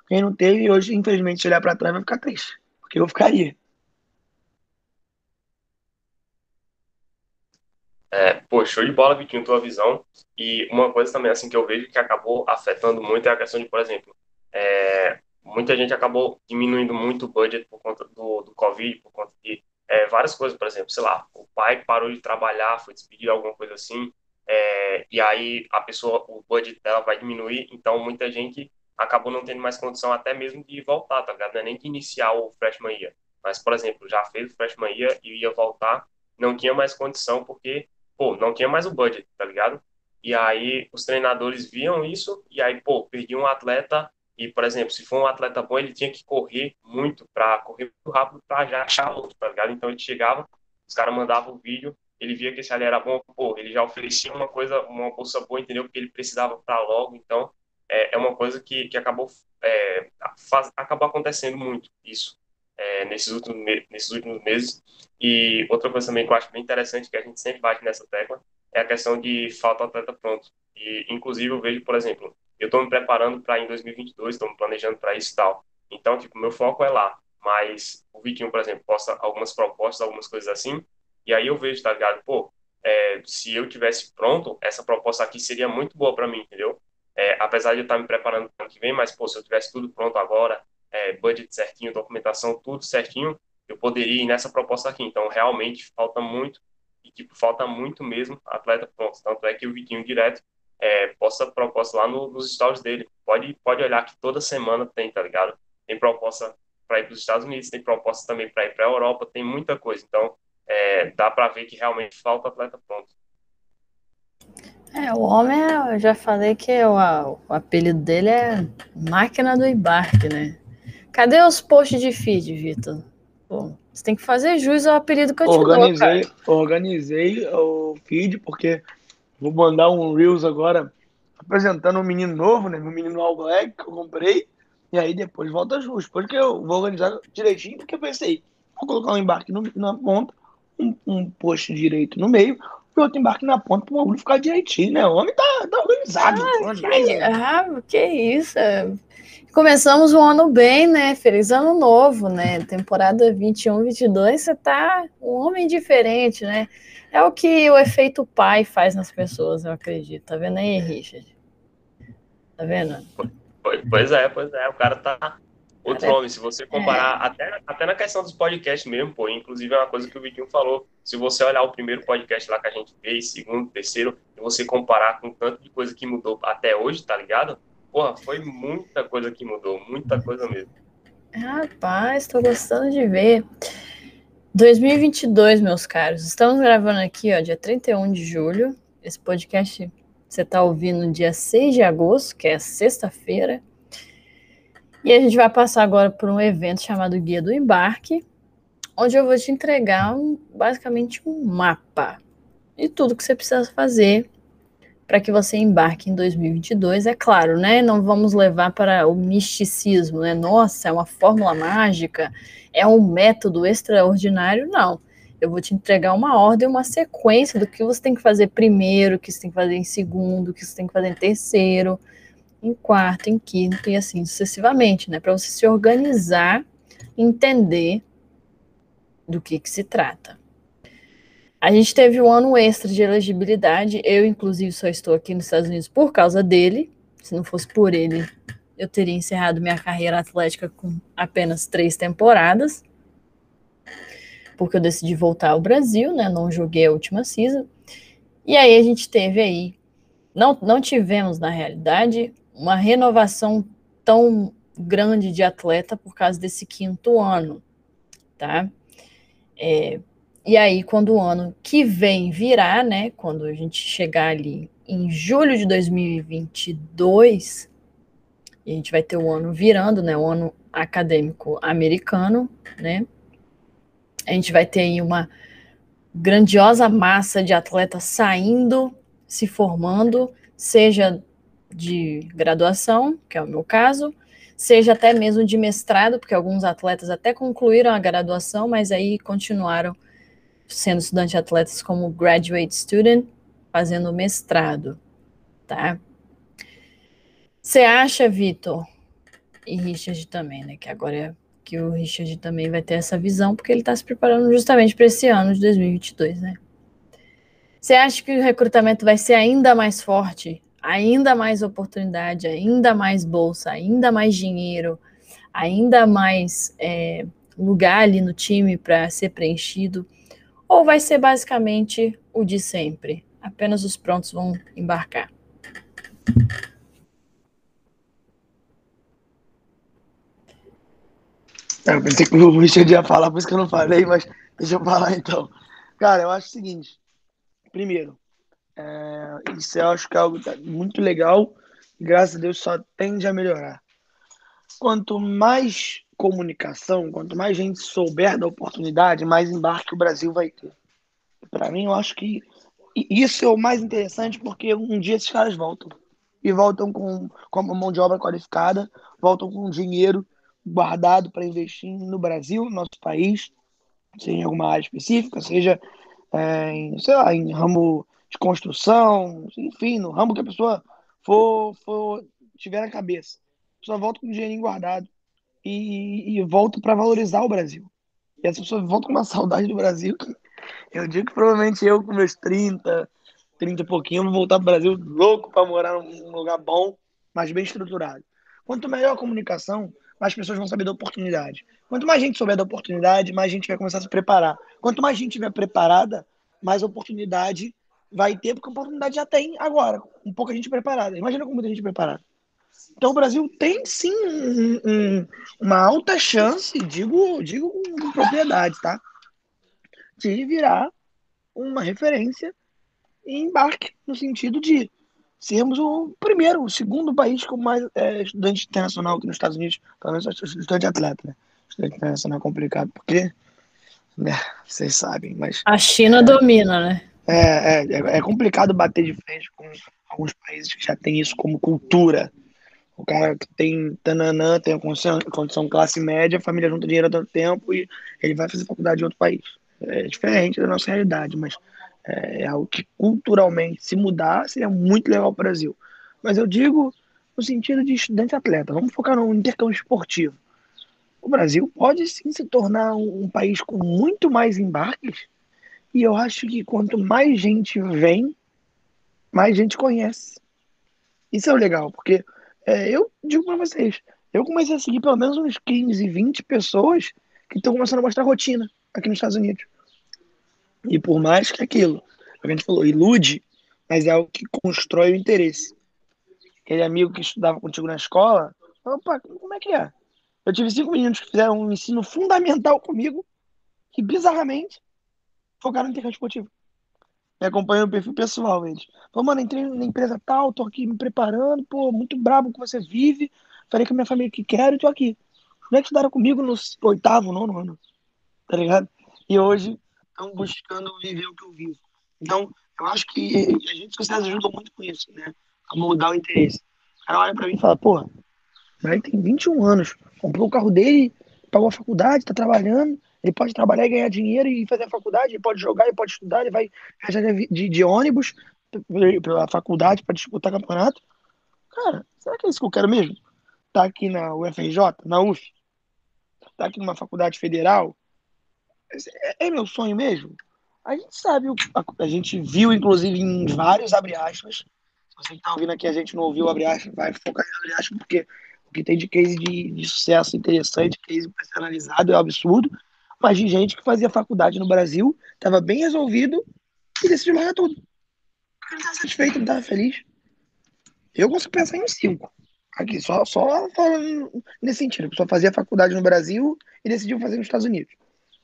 Quem não teve, hoje, infelizmente, se olhar para trás, vai ficar triste. Porque eu ficaria. É, pô, show de bola, Vitinho, tua visão. E uma coisa também, assim, que eu vejo que acabou afetando muito é a questão de, por exemplo, é, muita gente acabou diminuindo muito o budget por conta do, do Covid, por conta de é, várias coisas, por exemplo, sei lá, o pai parou de trabalhar, foi despedido, alguma coisa assim, é, e aí a pessoa, o budget dela vai diminuir, então muita gente acabou não tendo mais condição até mesmo de voltar, tá ligado? Não é nem de iniciar o freshman year, mas, por exemplo, já fez o freshman year e ia voltar, não tinha mais condição porque, pô, não tinha mais o budget, tá ligado? E aí os treinadores viam isso e aí, pô, perdi um atleta e, por exemplo, se for um atleta bom, ele tinha que correr muito para correr muito rápido para já achar outro, tá ligado? Então ele chegava, os caras mandavam o vídeo, ele via que esse ali era bom, pô, ele já oferecia uma coisa, uma bolsa boa, entendeu? Porque ele precisava para logo, então é, é uma coisa que, que acabou, é, faz, acabou acontecendo muito isso é, nesses, últimos, nesses últimos meses. E outra coisa também que eu acho bem interessante, que a gente sempre bate nessa tecla, é a questão de falta atleta pronto. E, inclusive, eu vejo, por exemplo, eu estou me preparando para em 2022, estou me planejando para isso e tal. Então, tipo, meu foco é lá. Mas o Vitinho, por exemplo, posta algumas propostas, algumas coisas assim, e aí eu vejo, tá ligado? Pô, é, se eu tivesse pronto, essa proposta aqui seria muito boa para mim, entendeu? É, apesar de eu estar me preparando para ano que vem, mas, pô, se eu tivesse tudo pronto agora, é, budget certinho, documentação, tudo certinho, eu poderia ir nessa proposta aqui. Então, realmente, falta muito, e, tipo, falta muito mesmo atleta pronto. Tanto é que o Vitinho direto é, posta proposta lá no, nos stories dele. Pode, pode olhar que toda semana tem, tá ligado? Tem proposta para ir para os Estados Unidos, tem proposta também para ir para a Europa, tem muita coisa. Então, é, dá para ver que realmente falta atleta pronto. É, o homem, eu já falei que o, o apelido dele é máquina do embarque, né? Cadê os posts de feed, Vitor? você tem que fazer jus ao apelido que eu organizei, te dou, Organizei o feed, porque vou mandar um Reels agora apresentando um menino novo, né? Meu menino All Black, que eu comprei. E aí depois volta justo. Porque eu vou organizar direitinho, porque eu pensei, vou colocar um embarque no, na ponta, um, um posto direito no meio, e outro embarque na ponta para o bagulho ficar direitinho, né? O homem tá, tá organizado. Ah, que, ah, que isso. Começamos o ano bem, né? Feliz ano novo, né? Temporada 21, 22, você tá um homem diferente, né? É o que o efeito pai faz nas pessoas, eu acredito. Tá vendo aí, Richard? Tá vendo? Pois é, pois é. O cara tá outro cara, homem. Se você comparar, é. até, até na questão dos podcasts mesmo, pô, inclusive é uma coisa que o Vitinho falou. Se você olhar o primeiro podcast lá que a gente fez, segundo, terceiro, e você comparar com tanto de coisa que mudou até hoje, tá ligado? Porra, foi muita coisa que mudou, muita coisa mesmo. Rapaz, tô gostando de ver. 2022, meus caros. Estamos gravando aqui, ó, dia 31 de julho. Esse podcast você tá ouvindo no dia 6 de agosto, que é sexta-feira. E a gente vai passar agora por um evento chamado Guia do Embarque, onde eu vou te entregar um, basicamente um mapa de tudo que você precisa fazer para que você embarque em 2022. É claro, né? Não vamos levar para o misticismo, né? Nossa, é uma fórmula mágica, é um método extraordinário. Não. Eu vou te entregar uma ordem, uma sequência do que você tem que fazer primeiro, o que você tem que fazer em segundo, o que você tem que fazer em terceiro, em quarto, em quinto e assim sucessivamente, né? Para você se organizar, entender do que, que se trata. A gente teve um ano extra de elegibilidade. Eu, inclusive, só estou aqui nos Estados Unidos por causa dele. Se não fosse por ele, eu teria encerrado minha carreira atlética com apenas três temporadas. Porque eu decidi voltar ao Brasil, né? Não joguei a última season. E aí a gente teve aí. Não, não tivemos, na realidade, uma renovação tão grande de atleta por causa desse quinto ano, tá? É, e aí, quando o ano que vem virar, né, quando a gente chegar ali em julho de 2022, a gente vai ter o ano virando, né, o ano acadêmico americano, né? A gente vai ter aí uma grandiosa massa de atletas saindo, se formando, seja de graduação, que é o meu caso, seja até mesmo de mestrado, porque alguns atletas até concluíram a graduação, mas aí continuaram sendo estudante atletas como graduate student, fazendo mestrado, tá? Você acha, Vitor, e Richard também, né, que agora é que o Richard também vai ter essa visão, porque ele está se preparando justamente para esse ano de 2022, né? Você acha que o recrutamento vai ser ainda mais forte, ainda mais oportunidade, ainda mais bolsa, ainda mais dinheiro, ainda mais é, lugar ali no time para ser preenchido? ou vai ser basicamente o de sempre? Apenas os prontos vão embarcar. É, eu pensei que o Richard ia falar, por isso que eu não falei, mas deixa eu falar então. Cara, eu acho o seguinte. Primeiro, é, isso eu acho que é algo muito legal graças a Deus só tende a melhorar. Quanto mais comunicação, quanto mais gente souber da oportunidade, mais embarque o Brasil vai ter. Para mim, eu acho que isso é o mais interessante porque um dia esses caras voltam. E voltam com, com mão de obra qualificada, voltam com dinheiro guardado para investir no Brasil, no nosso país, seja em alguma área específica, seja é, em, sei lá, em ramo de construção, enfim, no ramo que a pessoa for, for tiver na cabeça. A pessoa volta com um dinheirinho guardado e, e volta para valorizar o Brasil. E essa pessoa volta com uma saudade do Brasil que eu digo que provavelmente eu, com meus 30, 30 e pouquinho, vou voltar para o Brasil louco para morar num lugar bom, mas bem estruturado. Quanto melhor a comunicação, mais pessoas vão saber da oportunidade. Quanto mais gente souber da oportunidade, mais gente vai começar a se preparar. Quanto mais gente estiver preparada, mais oportunidade vai ter, porque a oportunidade já tem agora, com pouca gente preparada. Imagina com muita gente preparada. Então o Brasil tem sim um, um, uma alta chance, digo, digo com propriedade, tá? De virar uma referência em embarque, no sentido de sermos o primeiro, o segundo país com mais é, estudante internacional aqui nos Estados Unidos, pelo menos estudante atleta, né? Estudante internacional é complicado, porque né, vocês sabem, mas. A China é, domina, né? É, é, é complicado bater de frente com alguns países que já têm isso como cultura O cara que tem tananã, tem a condição, condição classe média, a família junta dinheiro há tanto tempo e ele vai fazer faculdade em outro país. É diferente da nossa realidade, mas é, é algo que culturalmente, se mudar, seria muito legal para o Brasil. Mas eu digo no sentido de estudante atleta. Vamos focar no intercâmbio esportivo. O Brasil pode sim se tornar um, um país com muito mais embarques, e eu acho que quanto mais gente vem, mais gente conhece. Isso é o legal, porque é, eu digo para vocês, eu comecei a seguir pelo menos uns 15, 20 pessoas que estão começando a mostrar rotina aqui nos Estados Unidos. E por mais que aquilo, a gente falou, ilude, mas é o que constrói o interesse. Aquele amigo que estudava contigo na escola, opa, como é que é? Eu tive cinco meninos que fizeram um ensino fundamental comigo, que bizarramente focaram no intercâmbio. Me acompanham no perfil pessoal, eles. Falou, mano, entrei na empresa tal, tô aqui me preparando, pô, muito brabo que você vive. Falei com a minha família que quero e tô aqui. Os moleques estudaram comigo no oitavo, nono ano. Tá ligado? E hoje estão buscando viver o que eu vivo. Então, eu acho que a gente sociais ajuda muito com isso, né? A mudar o interesse. O cara olha pra mim e fala, porra, o moleque tem 21 anos, comprou o carro dele, pagou a faculdade, tá trabalhando, ele pode trabalhar e ganhar dinheiro e fazer a faculdade, ele pode jogar, ele pode estudar, ele vai viajar de, de esse pela faculdade para disputar campeonato. Cara, será que é isso que eu quero mesmo? Tá aqui na UFRJ, na UF? Tá aqui numa faculdade federal? É, é meu sonho mesmo? A gente sabe, a, a, gente viu, inclusive, em vários abre aspas. Se você que tá ouvindo aqui, a gente não ouviu abre aspas, vai focar em abre aspas, porque o que tem de case de, de sucesso interessante, case personalizado, é um absurdo mas de gente que fazia faculdade no Brasil, estava bem resolvido e decidiu largar tudo. Não estava satisfeito, não estava feliz. Eu consigo pensar em cinco. Aqui, só, só falando nesse sentido. A pessoa fazia faculdade no Brasil e decidiu fazer nos Estados Unidos.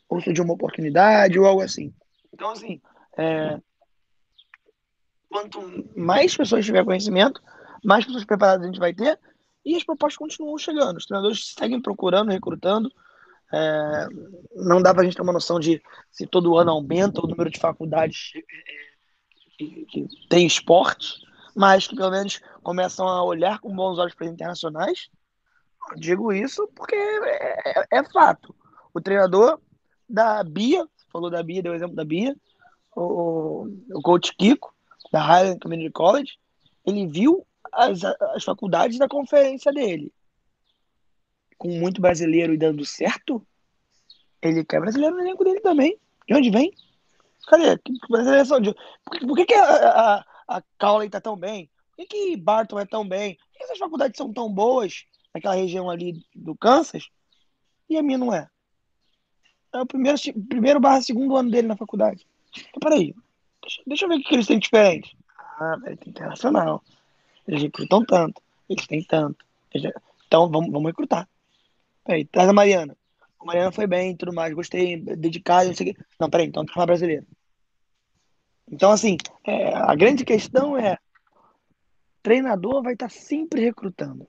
Ou surgiu uma oportunidade ou algo assim. Então, assim, é... quanto mais pessoas tiver conhecimento, mais pessoas preparadas a gente vai ter e as propostas continuam chegando. Os treinadores seguem procurando, recrutando. É, não dá para a gente ter uma noção de se todo ano aumenta o número de faculdades que, que tem esporte, mas que pelo menos começam a olhar com bons olhos para internacionais. Digo isso porque é, é, é, fato. O treinador da Bia, falou da Bia, deu o exemplo da Bia, o, o coach Kiko, da Highland Community College, ele viu as, as faculdades da conferência dele com muito brasileiro e dando certo, ele quer brasileiro no elenco dele também. De onde vem? Cadê? Brasileiro são de... Por, que, que, a, a, a Cowley tá tão bem? Por que, que Barton é tão bem? Por que essas faculdades são tão boas naquela região ali do Kansas e a minha não é? É o primeiro, primeiro barra segundo ano dele na faculdade. Então, peraí. Deixa, deixa eu ver o que eles têm diferente. Ah, velho, tem internacional. Eles recrutam tanto. Eles têm tanto. Então, vamos, vamos recrutar. Peraí, traz a Mariana. A Mariana foi bem tudo mais, gostei, dedicada, não sei o quê. Não, peraí, então traz uma brasileira. Então, assim, é, a grande questão é: treinador vai estar sempre recrutando.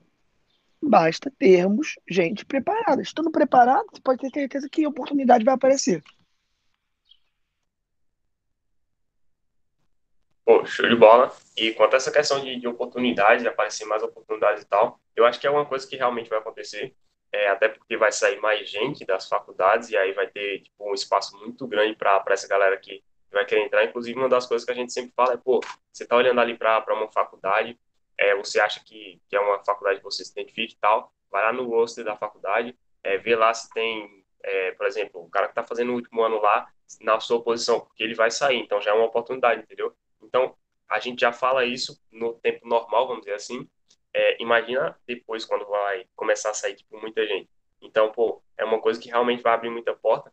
Basta termos gente preparada. Estando preparado, você pode ter certeza que a oportunidade vai aparecer. Pô, show de bola. E quanto a essa questão de, de oportunidade, de aparecer mais oportunidades e tal, eu acho que é uma coisa que realmente vai acontecer é, até porque vai sair mais gente das faculdades e aí vai ter tipo, um espaço muito grande para essa galera que vai querer entrar. Inclusive, uma das coisas que a gente sempre fala é, pô, você está olhando ali para uma faculdade, é, você acha que, que é uma faculdade que você se identifica e tal, vai lá no roster da faculdade, é, vê lá se tem, é, por exemplo, o cara que está fazendo o último ano lá na sua posição, porque ele vai sair, então já é uma oportunidade, entendeu? Então, a gente já fala isso no tempo normal, vamos dizer assim, é, imagina depois quando vai começar a sair tipo, muita gente. Então, pô, é uma coisa que realmente vai abrir muita porta.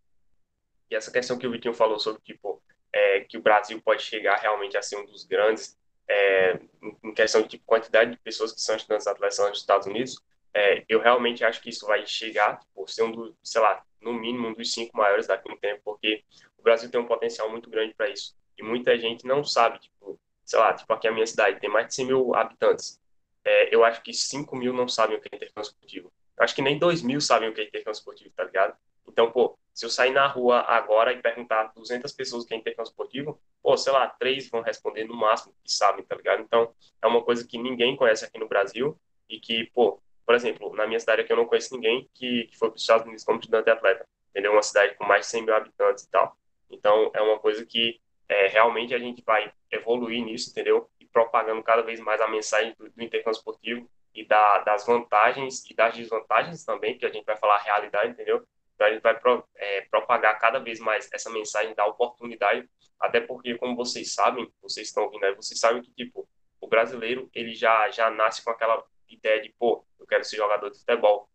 E essa questão que o Vitinho falou sobre tipo, é, que o Brasil pode chegar realmente a ser um dos grandes é, em questão de tipo, quantidade de pessoas que são estudantes atletas nos Estados Unidos, é, eu realmente acho que isso vai chegar, por ser um dos, sei lá, no mínimo um dos cinco maiores daqui um tempo, porque o Brasil tem um potencial muito grande para isso. E muita gente não sabe, tipo, sei lá, tipo aqui a minha cidade tem mais de 100 mil habitantes é, eu acho que 5 mil não sabem o que é intercâmbio esportivo. Eu acho que nem 2 mil sabem o que é intercâmbio esportivo, tá ligado? Então, pô, se eu sair na rua agora e perguntar 200 pessoas o que é intercâmbio esportivo, pô, sei lá, três vão responder no máximo que sabem, tá ligado? Então, é uma coisa que ninguém conhece aqui no Brasil e que, pô, por exemplo, na minha cidade aqui eu não conheço ninguém que, que foi para os Estados Unidos como estudante atleta, entendeu? Uma cidade com mais de 100 mil habitantes e tal. Então, é uma coisa que é, realmente a gente vai evoluir nisso, entendeu? Propagando cada vez mais a mensagem do, do intercâmbio esportivo e da, das vantagens e das desvantagens também, que a gente vai falar a realidade, entendeu? Então, a gente vai pro, é, propagar cada vez mais essa mensagem da oportunidade, até porque, como vocês sabem, vocês estão ouvindo aí, vocês sabem que, tipo, o brasileiro, ele já, já nasce com aquela ideia de, pô, eu quero ser jogador de futebol.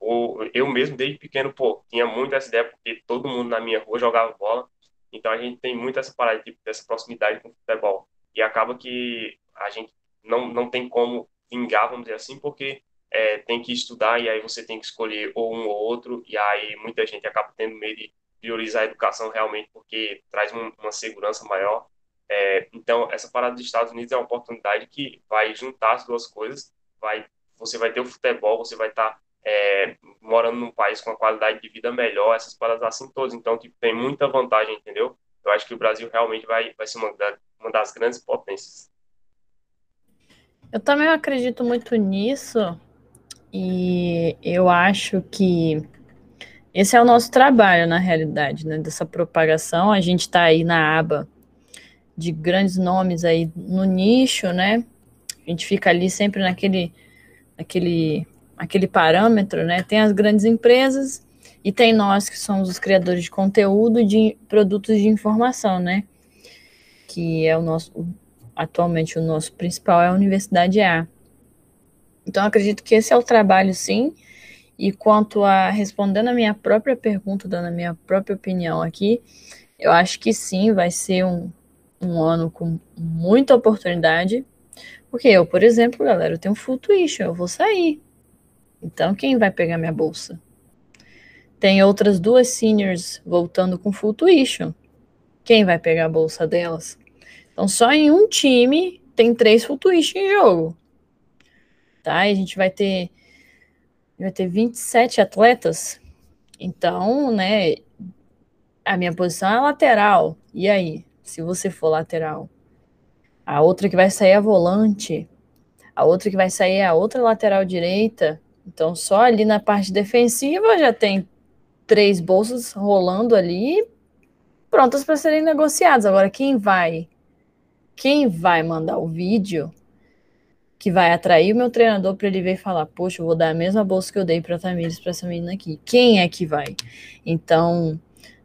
Ou eu mesmo, desde pequeno, pô, tinha muito essa ideia, porque todo mundo na minha rua jogava bola. Então a gente tem muito essa parada, tipo, dessa proximidade com o futebol. E acaba que a gente não, não tem como vingar, vamos dizer assim, porque é, tem que estudar e aí você tem que escolher ou um ou outro. E aí muita gente acaba tendo medo de priorizar a educação realmente, porque traz um, uma segurança maior. É, então, essa parada dos Estados Unidos é uma oportunidade que vai juntar as duas coisas vai, você vai ter o futebol, você vai estar tá, é, morando num país com uma qualidade de vida melhor, essas paradas assim todas. Então, tipo, tem muita vantagem, entendeu? Eu acho que o Brasil realmente vai, vai ser uma, uma das grandes potências. Eu também acredito muito nisso e eu acho que esse é o nosso trabalho, na realidade, né? Dessa propagação. A gente está aí na aba de grandes nomes aí no nicho, né? A gente fica ali sempre naquele, naquele, aquele parâmetro, né? Tem as grandes empresas e tem nós que somos os criadores de conteúdo de produtos de informação, né? Que é o nosso, atualmente o nosso principal é a Universidade A. Então acredito que esse é o trabalho, sim. E quanto a respondendo a minha própria pergunta, dando a minha própria opinião aqui, eu acho que sim, vai ser um, um ano com muita oportunidade, porque eu, por exemplo, galera, eu tenho full tuition, eu vou sair. Então, quem vai pegar minha bolsa? Tem outras duas seniors voltando com full tuition. Quem vai pegar a bolsa delas? Então, só em um time tem três full tuition em jogo. Tá? E a gente vai ter vai ter 27 atletas. Então, né, a minha posição é lateral. E aí, se você for lateral? a outra que vai sair a volante, a outra que vai sair a outra lateral direita. Então, só ali na parte defensiva já tem três bolsas rolando ali, prontas para serem negociadas. Agora, quem vai? Quem vai mandar o vídeo que vai atrair o meu treinador para ele ver e falar: Poxa, eu vou dar a mesma bolsa que eu dei para a Tamires para essa menina aqui? Quem é que vai? Então,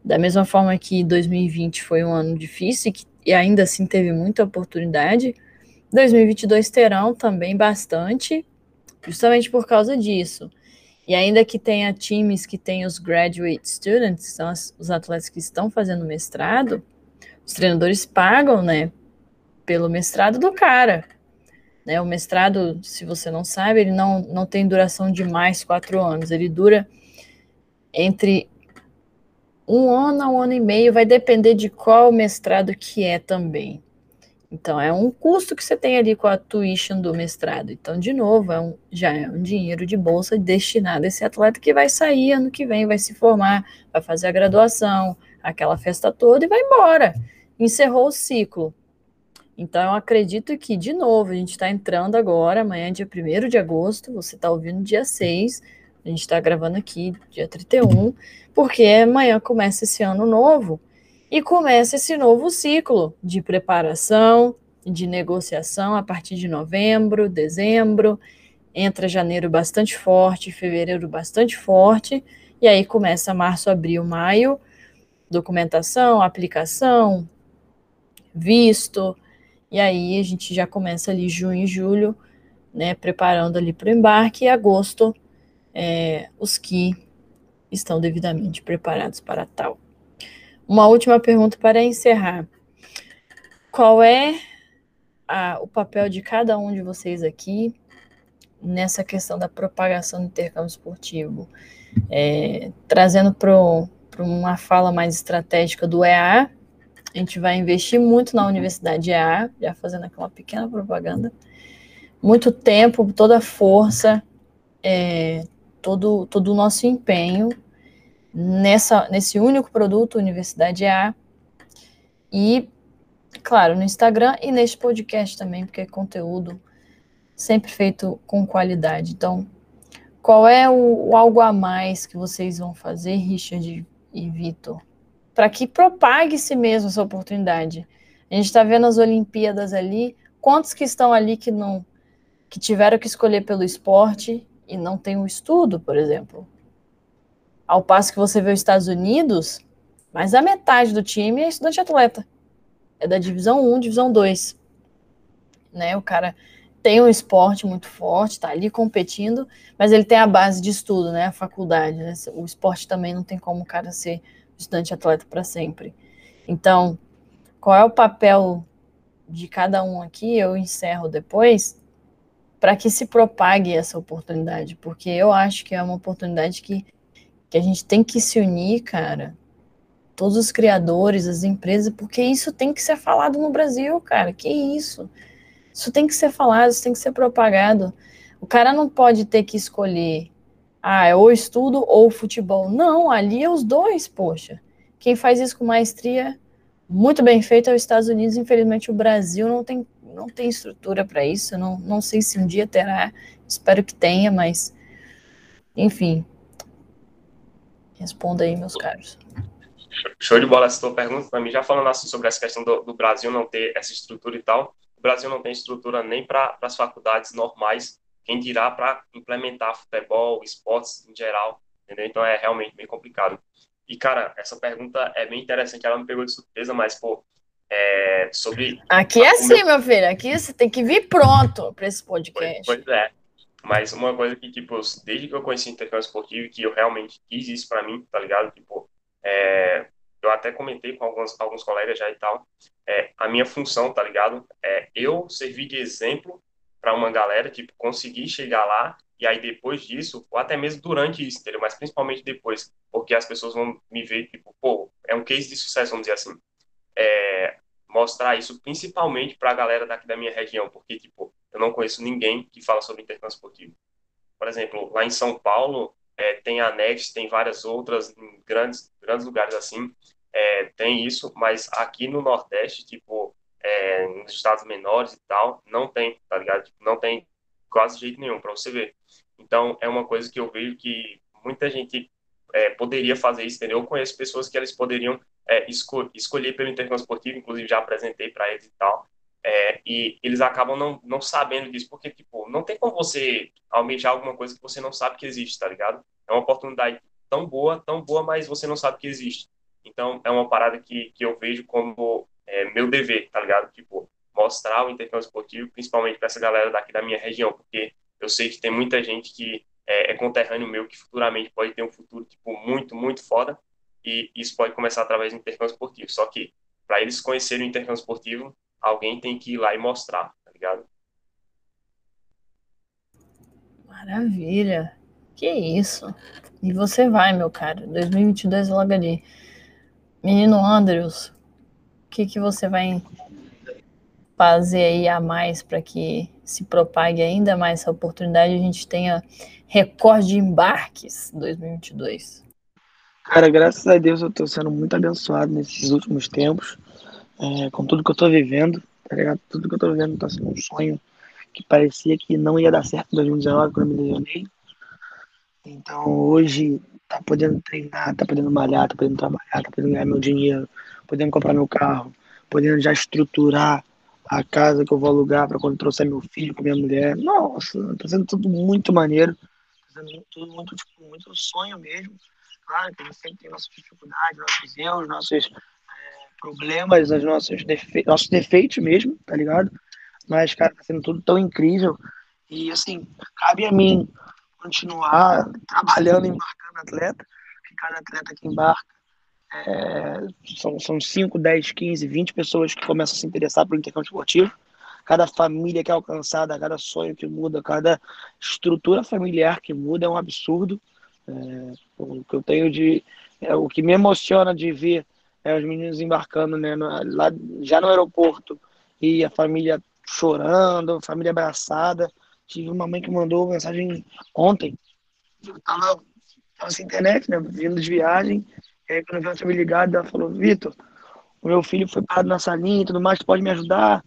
da mesma forma que 2020 foi um ano difícil e que e ainda assim teve muita oportunidade. 2022 terão também bastante, justamente por causa disso. E ainda que tenha times que tenham os graduate students, são as, os atletas que estão fazendo mestrado, os treinadores pagam, né, pelo mestrado do cara. Né, o mestrado, se você não sabe, ele não, não tem duração de mais quatro anos, ele dura entre um ano a um ano e meio, vai depender de qual mestrado que é também. Então, é um custo que você tem ali com a tuition do mestrado. Então, de novo, é um, já é um dinheiro de bolsa destinado a esse atleta que vai sair ano que vem, vai se formar, vai fazer a graduação, aquela festa toda e vai embora. Encerrou o ciclo. Então, eu acredito que, de novo, a gente está entrando agora, amanhã, dia 1 de agosto, você está ouvindo dia 6, a gente está gravando aqui, dia 31, porque amanhã começa esse ano novo e começa esse novo ciclo de preparação, de negociação a partir de novembro, dezembro, entra janeiro bastante forte, fevereiro bastante forte, e aí começa março, abril, maio, documentação, aplicação, visto, e aí a gente já começa ali junho e julho, né, preparando ali para o embarque, e agosto, é, os que estão devidamente preparados para tal. Uma última pergunta para encerrar. Qual é a, o papel de cada um de vocês aqui nessa questão da propagação do intercâmbio esportivo? É, trazendo para uma fala mais estratégica do EA, a gente vai investir muito na Universidade EA, já fazendo aquela pequena propaganda, muito tempo, toda a força, é, todo, todo o nosso empenho nessa, nesse único produto, Universidade A. E, claro, no Instagram e neste podcast também, porque é conteúdo sempre feito com qualidade. Então, qual é o, o algo a mais que vocês vão fazer, Richard e Vitor, para que propague-se mesmo essa oportunidade? A gente está vendo as Olimpíadas ali, quantos que estão ali que não que tiveram que escolher pelo esporte e não tem o um estudo, por exemplo. Ao passo que você vê os Estados Unidos, mais da metade do time é estudante atleta. É da divisão 1, divisão 2. Né? O cara tem um esporte muito forte, está ali competindo, mas ele tem a base de estudo, né? A faculdade, né? O esporte também não tem como o cara ser estudante atleta para sempre. Então, qual é o papel de cada um aqui? Eu encerro depois para que se propague essa oportunidade, porque eu acho que é uma oportunidade que, que a gente tem que se unir, cara. Todos os criadores, as empresas, porque isso tem que ser falado no Brasil, cara. Que isso? Isso tem que ser falado, isso tem que ser propagado. O cara não pode ter que escolher, ah, é ou estudo ou futebol. Não, ali é os dois, poxa. Quem faz isso com maestria, muito bem feito, é os Estados Unidos. Infelizmente, o Brasil não tem, não tem estrutura para isso. Não, não sei se um dia terá, espero que tenha, mas enfim. Responda aí, meus caros. Show de bola essa tua pergunta para mim. Já falando assim sobre essa questão do, do Brasil não ter essa estrutura e tal, o Brasil não tem estrutura nem para as faculdades normais, quem dirá para implementar futebol, esportes em geral, entendeu? Então é realmente bem complicado. E, cara, essa pergunta é bem interessante, ela me pegou de surpresa, mas, pô, é, sobre... Aqui é assim, meu... filho, aqui você tem que vir pronto para esse podcast. Pois, pois, é. Mas uma coisa que, tipo, desde que eu conheci intercâmbio esportivo, que eu realmente quis isso para mim, tá ligado? Tipo, é, eu até comentei com alguns, alguns colegas já e tal, é, a minha função, tá ligado? É eu servir de exemplo para uma galera, tipo, conseguir chegar lá e aí depois disso, ou até mesmo durante isso, entendeu? Mas principalmente depois, porque as pessoas vão me ver, tipo, pô, é um case de sucesso, vamos dizer assim. É, mostrar isso principalmente para a galera daqui da minha região, porque, tipo, eu não conheço ninguém que fala sobre intercâmbio esportivo. Por exemplo, lá em São Paulo, é, tem a Next, tem várias outras em grandes, grandes lugares assim, é, tem isso, mas aqui no Nordeste, tipo, é, nos estados menores e tal, não tem, tá ligado? Tipo, não tem quase jeito nenhum para você ver. Então, é uma coisa que eu vejo que muita gente é, poderia fazer isso, entendeu? Eu conheço pessoas que elas poderiam é, esco escolher pelo intercâmbio esportivo, inclusive já apresentei para eles e tal, é, e eles acabam não, não sabendo disso, porque, tipo, não tem como você almejar alguma coisa que você não sabe que existe, tá ligado? É uma oportunidade tão boa, tão boa, mas você não sabe que existe. Então, é uma parada que, que eu vejo como é, meu dever, tá ligado? Tipo, mostrar o intercâmbio esportivo, principalmente para essa galera daqui da minha região, porque eu sei que tem muita gente que é, é conterrâneo meu, que futuramente pode ter um futuro, tipo, muito, muito foda, e isso pode começar através do intercâmbio esportivo. Só que, para eles conhecerem o intercâmbio esportivo, alguém tem que ir lá e mostrar, tá ligado? Maravilha! Que isso! E você vai, meu cara. 2022 logo ali. Menino Andrews, o que, que você vai fazer aí a mais para que se propague ainda mais essa oportunidade e a gente tenha recorde de embarques 2022? Cara, graças a Deus eu estou sendo muito abençoado nesses últimos tempos, é, com tudo que eu estou vivendo, tá ligado? Tudo que eu estou vivendo está sendo um sonho que parecia que não ia dar certo em 2019 quando eu me lesionei. Então hoje tá podendo treinar, tá podendo malhar, tá podendo trabalhar, tá podendo ganhar meu dinheiro, podendo comprar meu carro, podendo já estruturar a casa que eu vou alugar para quando trouxer meu filho com minha mulher. Nossa, tá sendo tudo muito maneiro, tá sendo tudo muito, tipo, muito sonho mesmo. Claro que a gente sempre tem nossas dificuldades, nossos erros, nossos é, problemas, os nossos, defe nossos defeitos mesmo, tá ligado? Mas, cara, tá sendo tudo tão incrível. E, assim, cabe a mim continuar trabalhando, embarcando atleta, que cada atleta que embarca é, são, são 5, 10, 15, 20 pessoas que começam a se interessar pelo intercâmbio esportivo. Cada família que é alcançada, cada sonho que muda, cada estrutura familiar que muda é um absurdo. É, o que eu tenho de. É, o que me emociona de ver é os meninos embarcando né, lá, já no aeroporto e a família chorando, a família abraçada. Tive uma mãe que mandou mensagem ontem. Tava, tava sem internet, né? Vindo de viagem. E aí, quando vi me ligado, ela falou: Vitor, o meu filho foi parado na salinha e tudo mais, tu pode me ajudar?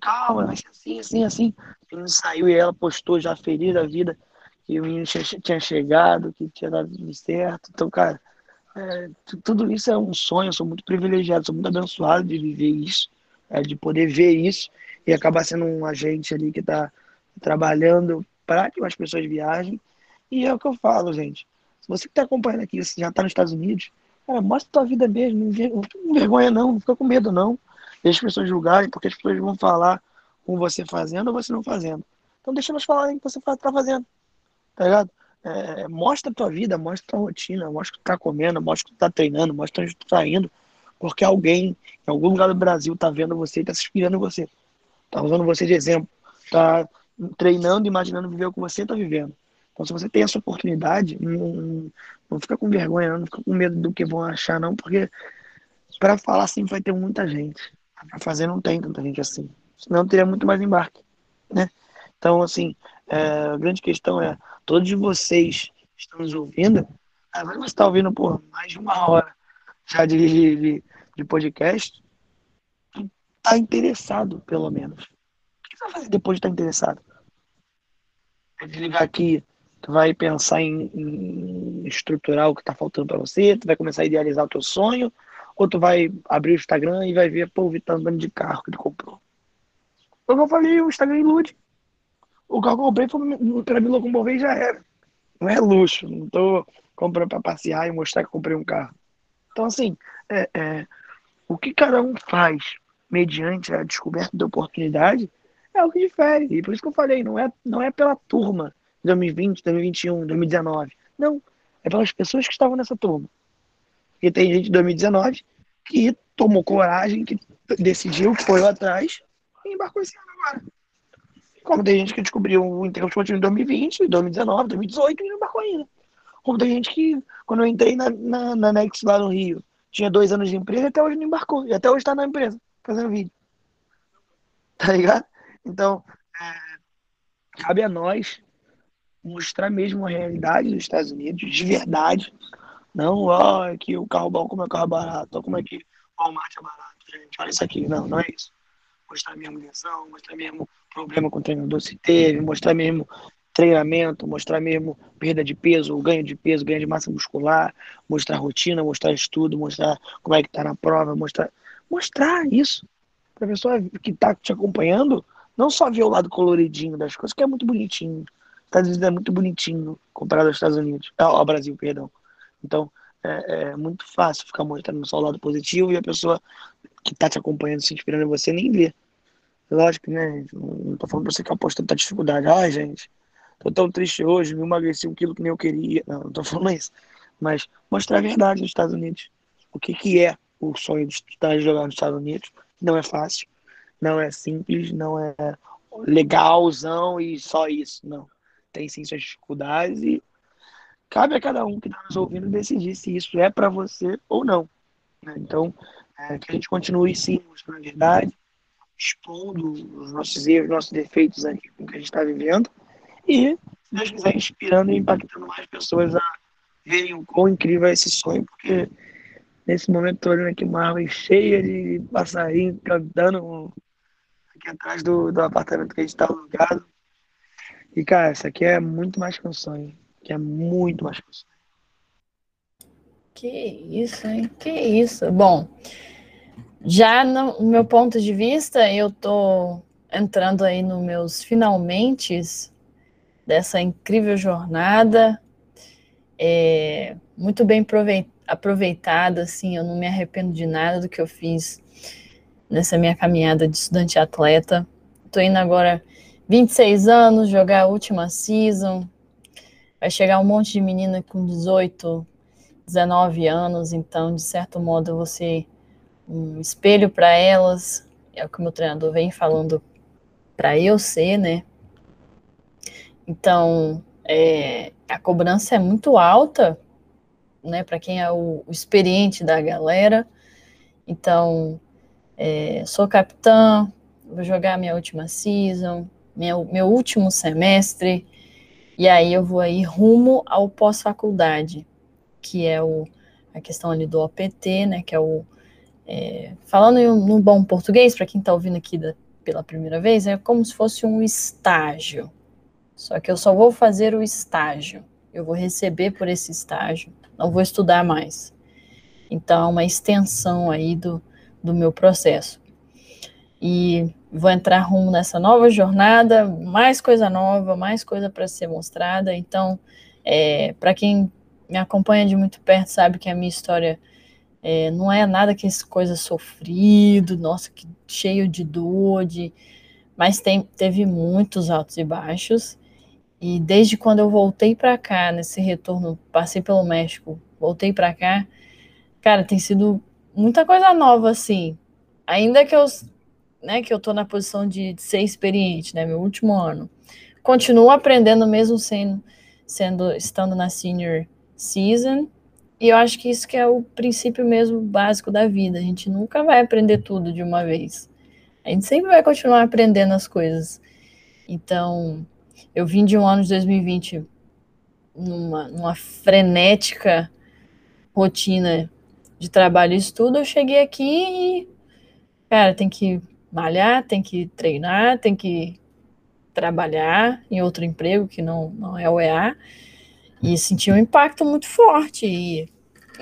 calma, assim, assim, assim. O menino saiu e ela postou já feliz da vida que o menino tinha, tinha chegado, que tinha dado certo. Então, cara, é, tudo isso é um sonho, eu sou muito privilegiado, sou muito abençoado de viver isso, é, de poder ver isso e acabar sendo um agente ali que está trabalhando para que as pessoas viajem. E é o que eu falo, gente. Se você que está acompanhando aqui, já está nos Estados Unidos, cara, mostra a tua vida mesmo, não fica vergonha não, não fica com medo não. Deixa as pessoas julgarem, porque as pessoas vão falar com você fazendo ou você não fazendo. Então deixa elas falarem o que você está fazendo, tá ligado? É, mostra a tua vida, mostra a tua rotina, mostra o que tu tá comendo, mostra o que tu tá treinando, mostra onde tu tá indo, porque alguém em algum lugar do Brasil tá vendo você e tá se inspirando em você. Tá usando você de exemplo, tá treinando, imaginando viver o que você tá vivendo. Então, se você tem essa oportunidade, não, não fica com vergonha, não, fica com medo do que vão achar, não, porque para falar assim vai ter muita gente. Para fazer não tem tanta gente assim. Senão teria muito mais embarque, né? Então, assim, é, a grande questão é todos vocês estão nos ouvindo, agora você está ouvindo por mais de uma hora já de, de, de podcast, está interessado, pelo menos. O que você vai fazer depois de estar tá interessado? É desligar aqui, tu vai pensar em, em estruturar o que está faltando para você, tu vai começar a idealizar o teu sonho, ou tu vai abrir o Instagram e vai ver, pô, o Vitor andando de carro que ele comprou. Como eu falei, o Instagram ilude. O que eu comprei foi para me locomover já era. Não é luxo, não tô comprando para passear e mostrar que comprei um carro. Então, assim, é, é, o que cada um faz mediante a descoberta de oportunidade é o que difere. E por isso que eu falei, não é, não é pela turma 2020, 2021, 2019. Não, é pelas pessoas que estavam nessa turma. E tem gente de 2019 que tomou coragem, que decidiu, foi atrás e embarcou esse ano agora. Como tem gente que descobriu o Integral Esportivo em 2020, 2019, 2018 e não embarcou ainda. Como tem gente que, quando eu entrei na, na, na Nex lá no Rio, tinha dois anos de empresa e até hoje não embarcou. E até hoje está na empresa, fazendo vídeo. Tá ligado? Então, é, cabe a nós mostrar mesmo a realidade dos Estados Unidos, de verdade. Não, ó, oh, que o carro bom como é o carro barato, como é que o Walmart é barato, gente. Olha isso aqui. Não, não é isso. Mostrar mesmo lesão, mostrar mesmo problema com o treinador se teve, mostrar mesmo treinamento, mostrar mesmo perda de peso, ganho de peso, ganho de massa muscular, mostrar rotina, mostrar estudo, mostrar como é que tá na prova, mostrar mostrar isso para a pessoa que tá te acompanhando, não só ver o lado coloridinho das coisas, que é muito bonitinho. Estados Unidos é muito bonitinho comparado aos Estados Unidos, ao Brasil, perdão. Então, é, é muito fácil ficar mostrando só o lado positivo e a pessoa que tá te acompanhando, se inspirando em você, nem vê. Lógico, né? Não tô falando pra você que aposta tanta dificuldade. Ai, gente, tô tão triste hoje, me emagreci um quilo que nem eu queria. Não, não tô *laughs* falando isso. Mas mostrar a verdade nos Estados Unidos. O que, que é o sonho de estar jogando nos Estados Unidos? Não é fácil, não é simples, não é legalzão e só isso. Não. Tem sim suas dificuldades e cabe a cada um que está nos ouvindo decidir se isso é para você ou não. Né? Então, é, que a gente continue sim mostrando a verdade, expondo os nossos erros, nossos defeitos aqui com o que a gente está vivendo e, se Deus quiser, inspirando e impactando mais pessoas a verem o quão incrível é esse sonho, porque nesse momento estou olhando aqui uma árvore cheia de passarinho cantando aqui atrás do, do apartamento que a gente está alugado. E, cara, isso aqui é muito mais que um sonho, que é muito mais que um sonho. Que isso, hein? Que isso. Bom, já no meu ponto de vista, eu tô entrando aí nos meus finalmente dessa incrível jornada, é, muito bem aproveitada, assim, eu não me arrependo de nada do que eu fiz nessa minha caminhada de estudante atleta. Tô indo agora 26 anos, jogar a última season. Vai chegar um monte de menina com 18, 19 anos, então, de certo modo, você um espelho para elas, é o que o meu treinador vem falando para eu ser, né? Então, é, a cobrança é muito alta, né, para quem é o, o, experiente da galera. Então, é, sou capitã, vou jogar minha última season, meu, meu último semestre, e aí eu vou aí rumo ao pós-faculdade, que é o, a questão ali do OPT, né, que é o é, falando em um, bom português, para quem está ouvindo aqui da, pela primeira vez, é como se fosse um estágio. Só que eu só vou fazer o estágio. Eu vou receber por esse estágio, não vou estudar mais. Então, uma extensão aí do, do meu processo. E vou entrar rumo nessa nova jornada, mais coisa nova, mais coisa para ser mostrada. Então, é, para quem me acompanha de muito perto, sabe que a minha história é, não é nada que essa coisa sofrido, nossa, que cheio de dor, de... mas tem, teve muitos altos e baixos. E desde quando eu voltei para cá, nesse retorno, passei pelo México, voltei para cá, cara, tem sido muita coisa nova, assim. Ainda que eu, né, que eu tô na posição de, de ser experiente, né, meu último ano. Continuo aprendendo mesmo sendo, sendo estando na senior season, e eu acho que isso que é o princípio mesmo básico da vida. A gente nunca vai aprender tudo de uma vez. A gente sempre vai continuar aprendendo as coisas. Então, eu vim de um ano de 2020 numa, numa frenética rotina de trabalho e estudo. Eu cheguei aqui e, cara, tem que malhar, tem que treinar, tem que trabalhar em outro emprego que não, não é o EA e senti um impacto muito forte. E,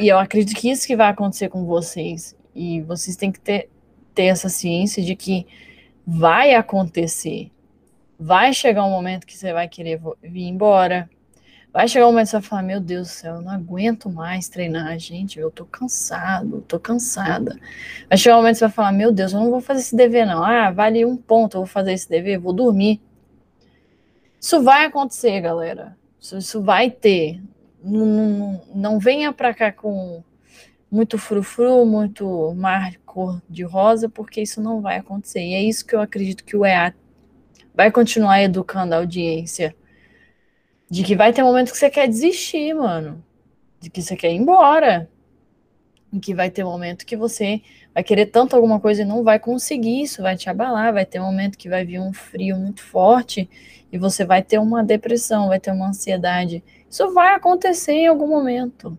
e eu acredito que isso que vai acontecer com vocês. E vocês têm que ter, ter essa ciência de que vai acontecer. Vai chegar um momento que você vai querer vir embora. Vai chegar um momento que você vai falar: Meu Deus do céu, eu não aguento mais treinar, gente. Eu tô cansado, tô cansada. Vai chegar um momento que você vai falar: Meu Deus, eu não vou fazer esse dever, não. Ah, vale um ponto, eu vou fazer esse dever, vou dormir. Isso vai acontecer, galera. Isso, isso vai ter. Não, não, venha para cá com muito frufru, muito mar cor de rosa, porque isso não vai acontecer. E é isso que eu acredito que o EA vai continuar educando a audiência. De que vai ter momento que você quer desistir, mano. De que você quer ir embora. E que vai ter momento que você vai querer tanto alguma coisa e não vai conseguir, isso vai te abalar. Vai ter momento que vai vir um frio muito forte e você vai ter uma depressão, vai ter uma ansiedade. Isso vai acontecer em algum momento.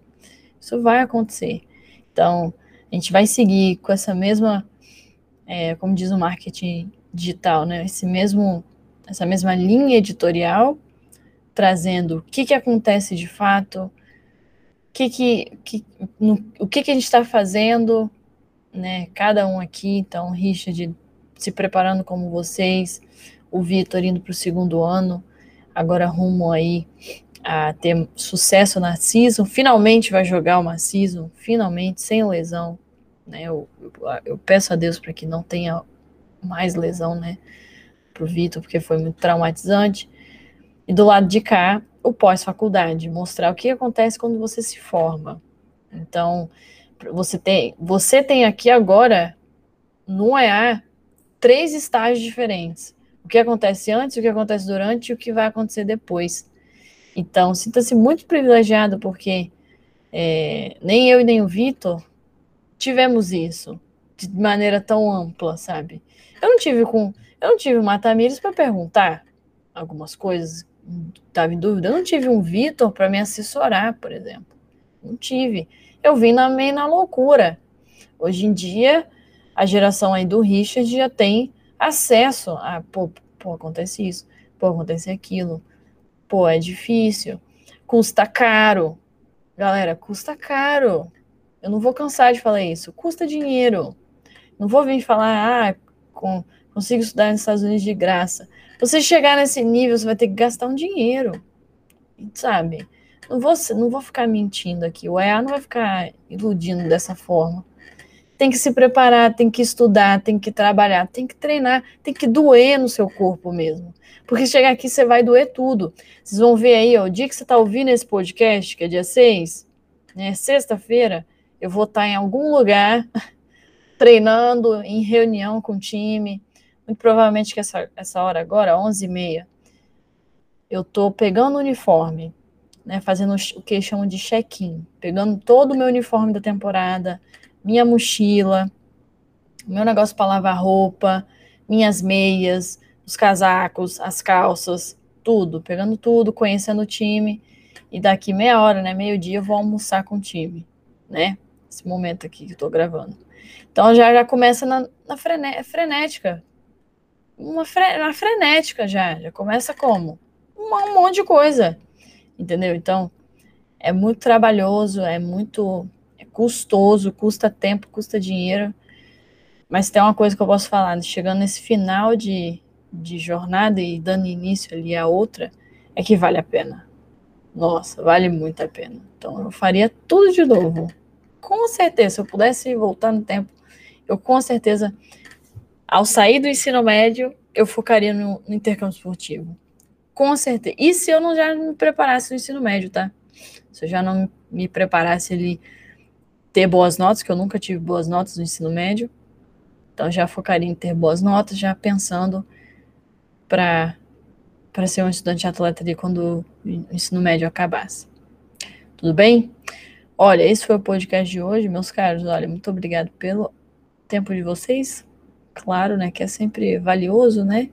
Isso vai acontecer. Então, a gente vai seguir com essa mesma, é, como diz o marketing digital, né? Esse mesmo, essa mesma linha editorial, trazendo o que, que acontece de fato, o que, que, que, no, o que, que a gente está fazendo, né? Cada um aqui, então, Richard se preparando como vocês, o Vitor indo para o segundo ano, agora rumo aí a ter sucesso na season, finalmente vai jogar uma season, finalmente, sem lesão, né, eu, eu, eu peço a Deus para que não tenha mais lesão, né, pro Vitor, porque foi muito traumatizante, e do lado de cá, o pós-faculdade, mostrar o que acontece quando você se forma, então, você tem, você tem aqui agora, no EA, três estágios diferentes, o que acontece antes, o que acontece durante e o que vai acontecer depois. Então, sinta-se muito privilegiado, porque é, nem eu e nem o Vitor tivemos isso de maneira tão ampla, sabe? Eu não tive com. Eu não tive o Matamires para perguntar algumas coisas, estava em dúvida. Eu não tive um Vitor para me assessorar, por exemplo. Não tive. Eu vim na, meio na loucura. Hoje em dia, a geração aí do Richard já tem acesso a, pô, pô, acontece isso, pô, acontece aquilo, pô, é difícil, custa caro. Galera, custa caro. Eu não vou cansar de falar isso. Custa dinheiro. Não vou vir falar, ah, com, consigo estudar nos Estados Unidos de graça. Você chegar nesse nível, você vai ter que gastar um dinheiro. Sabe? Não vou, não vou ficar mentindo aqui. O EA não vai ficar iludindo dessa forma tem que se preparar, tem que estudar, tem que trabalhar, tem que treinar, tem que doer no seu corpo mesmo. Porque chegar aqui você vai doer tudo. Vocês vão ver aí, ó, o dia que você está ouvindo esse podcast, que é dia 6, né, sexta-feira, eu vou estar tá em algum lugar *laughs* treinando, em reunião com o time. Muito provavelmente que essa, essa hora agora, 11h30, eu estou pegando o uniforme, né, fazendo o que chamam de check-in, pegando todo o meu uniforme da temporada, minha mochila, meu negócio para lavar roupa, minhas meias, os casacos, as calças, tudo, pegando tudo, conhecendo o time. E daqui meia hora, né, meio-dia, eu vou almoçar com o time, né? Esse momento aqui que eu tô gravando. Então já, já começa na, na frené, frenética. uma, fre uma frenética já. Já começa como? Um, um monte de coisa. Entendeu? Então, é muito trabalhoso, é muito é custoso, custa tempo, custa dinheiro. Mas tem uma coisa que eu posso falar, né? chegando nesse final de, de jornada e dando início ali a outra, é que vale a pena. Nossa, vale muito a pena. Então eu faria tudo de novo. Com certeza, se eu pudesse voltar no tempo, eu com certeza, ao sair do ensino médio, eu focaria no, no intercâmbio esportivo. Com certeza. E se eu não já me preparasse no ensino médio, tá? Se eu já não me preparasse ali ter boas notas, que eu nunca tive boas notas no ensino médio, então já focaria em ter boas notas, já pensando para para ser um estudante atleta ali quando o ensino médio acabasse. Tudo bem? Olha, esse foi o podcast de hoje, meus caros. Olha, muito obrigado pelo tempo de vocês. Claro, né, que é sempre valioso, né?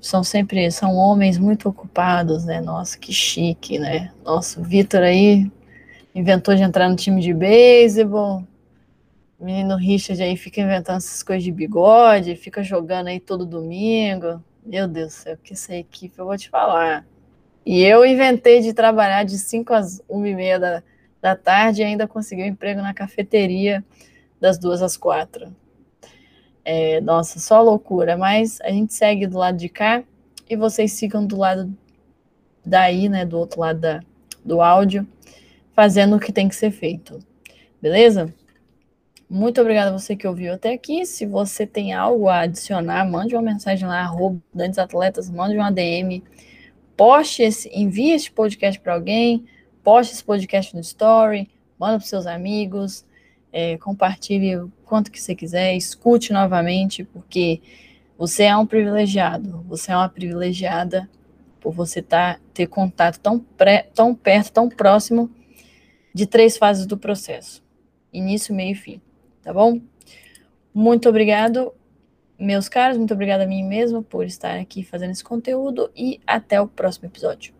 São sempre são homens muito ocupados, né? Nossa, que chique, né? Nossa, o Vitor aí inventou de entrar no time de beisebol. Menino Richard aí fica inventando essas coisas de bigode, fica jogando aí todo domingo. Meu Deus do céu, que essa equipe eu vou te falar. E eu inventei de trabalhar de 5 às 1 e meia da, da tarde e ainda consegui um emprego na cafeteria das duas às quatro. É, nossa, só loucura. Mas a gente segue do lado de cá e vocês ficam do lado daí, né? Do outro lado da, do áudio, fazendo o que tem que ser feito. Beleza? Muito obrigada a você que ouviu até aqui. Se você tem algo a adicionar, mande uma mensagem lá, arroba Atletas, mande uma DM, poste esse, envie esse podcast para alguém, poste esse podcast no story, manda para seus amigos, é, compartilhe o quanto que você quiser, escute novamente, porque você é um privilegiado, você é uma privilegiada por você tá, ter contato tão, pré, tão perto, tão próximo de três fases do processo: início, meio e fim tá bom? Muito obrigado, meus caros, muito obrigada a mim mesma por estar aqui fazendo esse conteúdo e até o próximo episódio.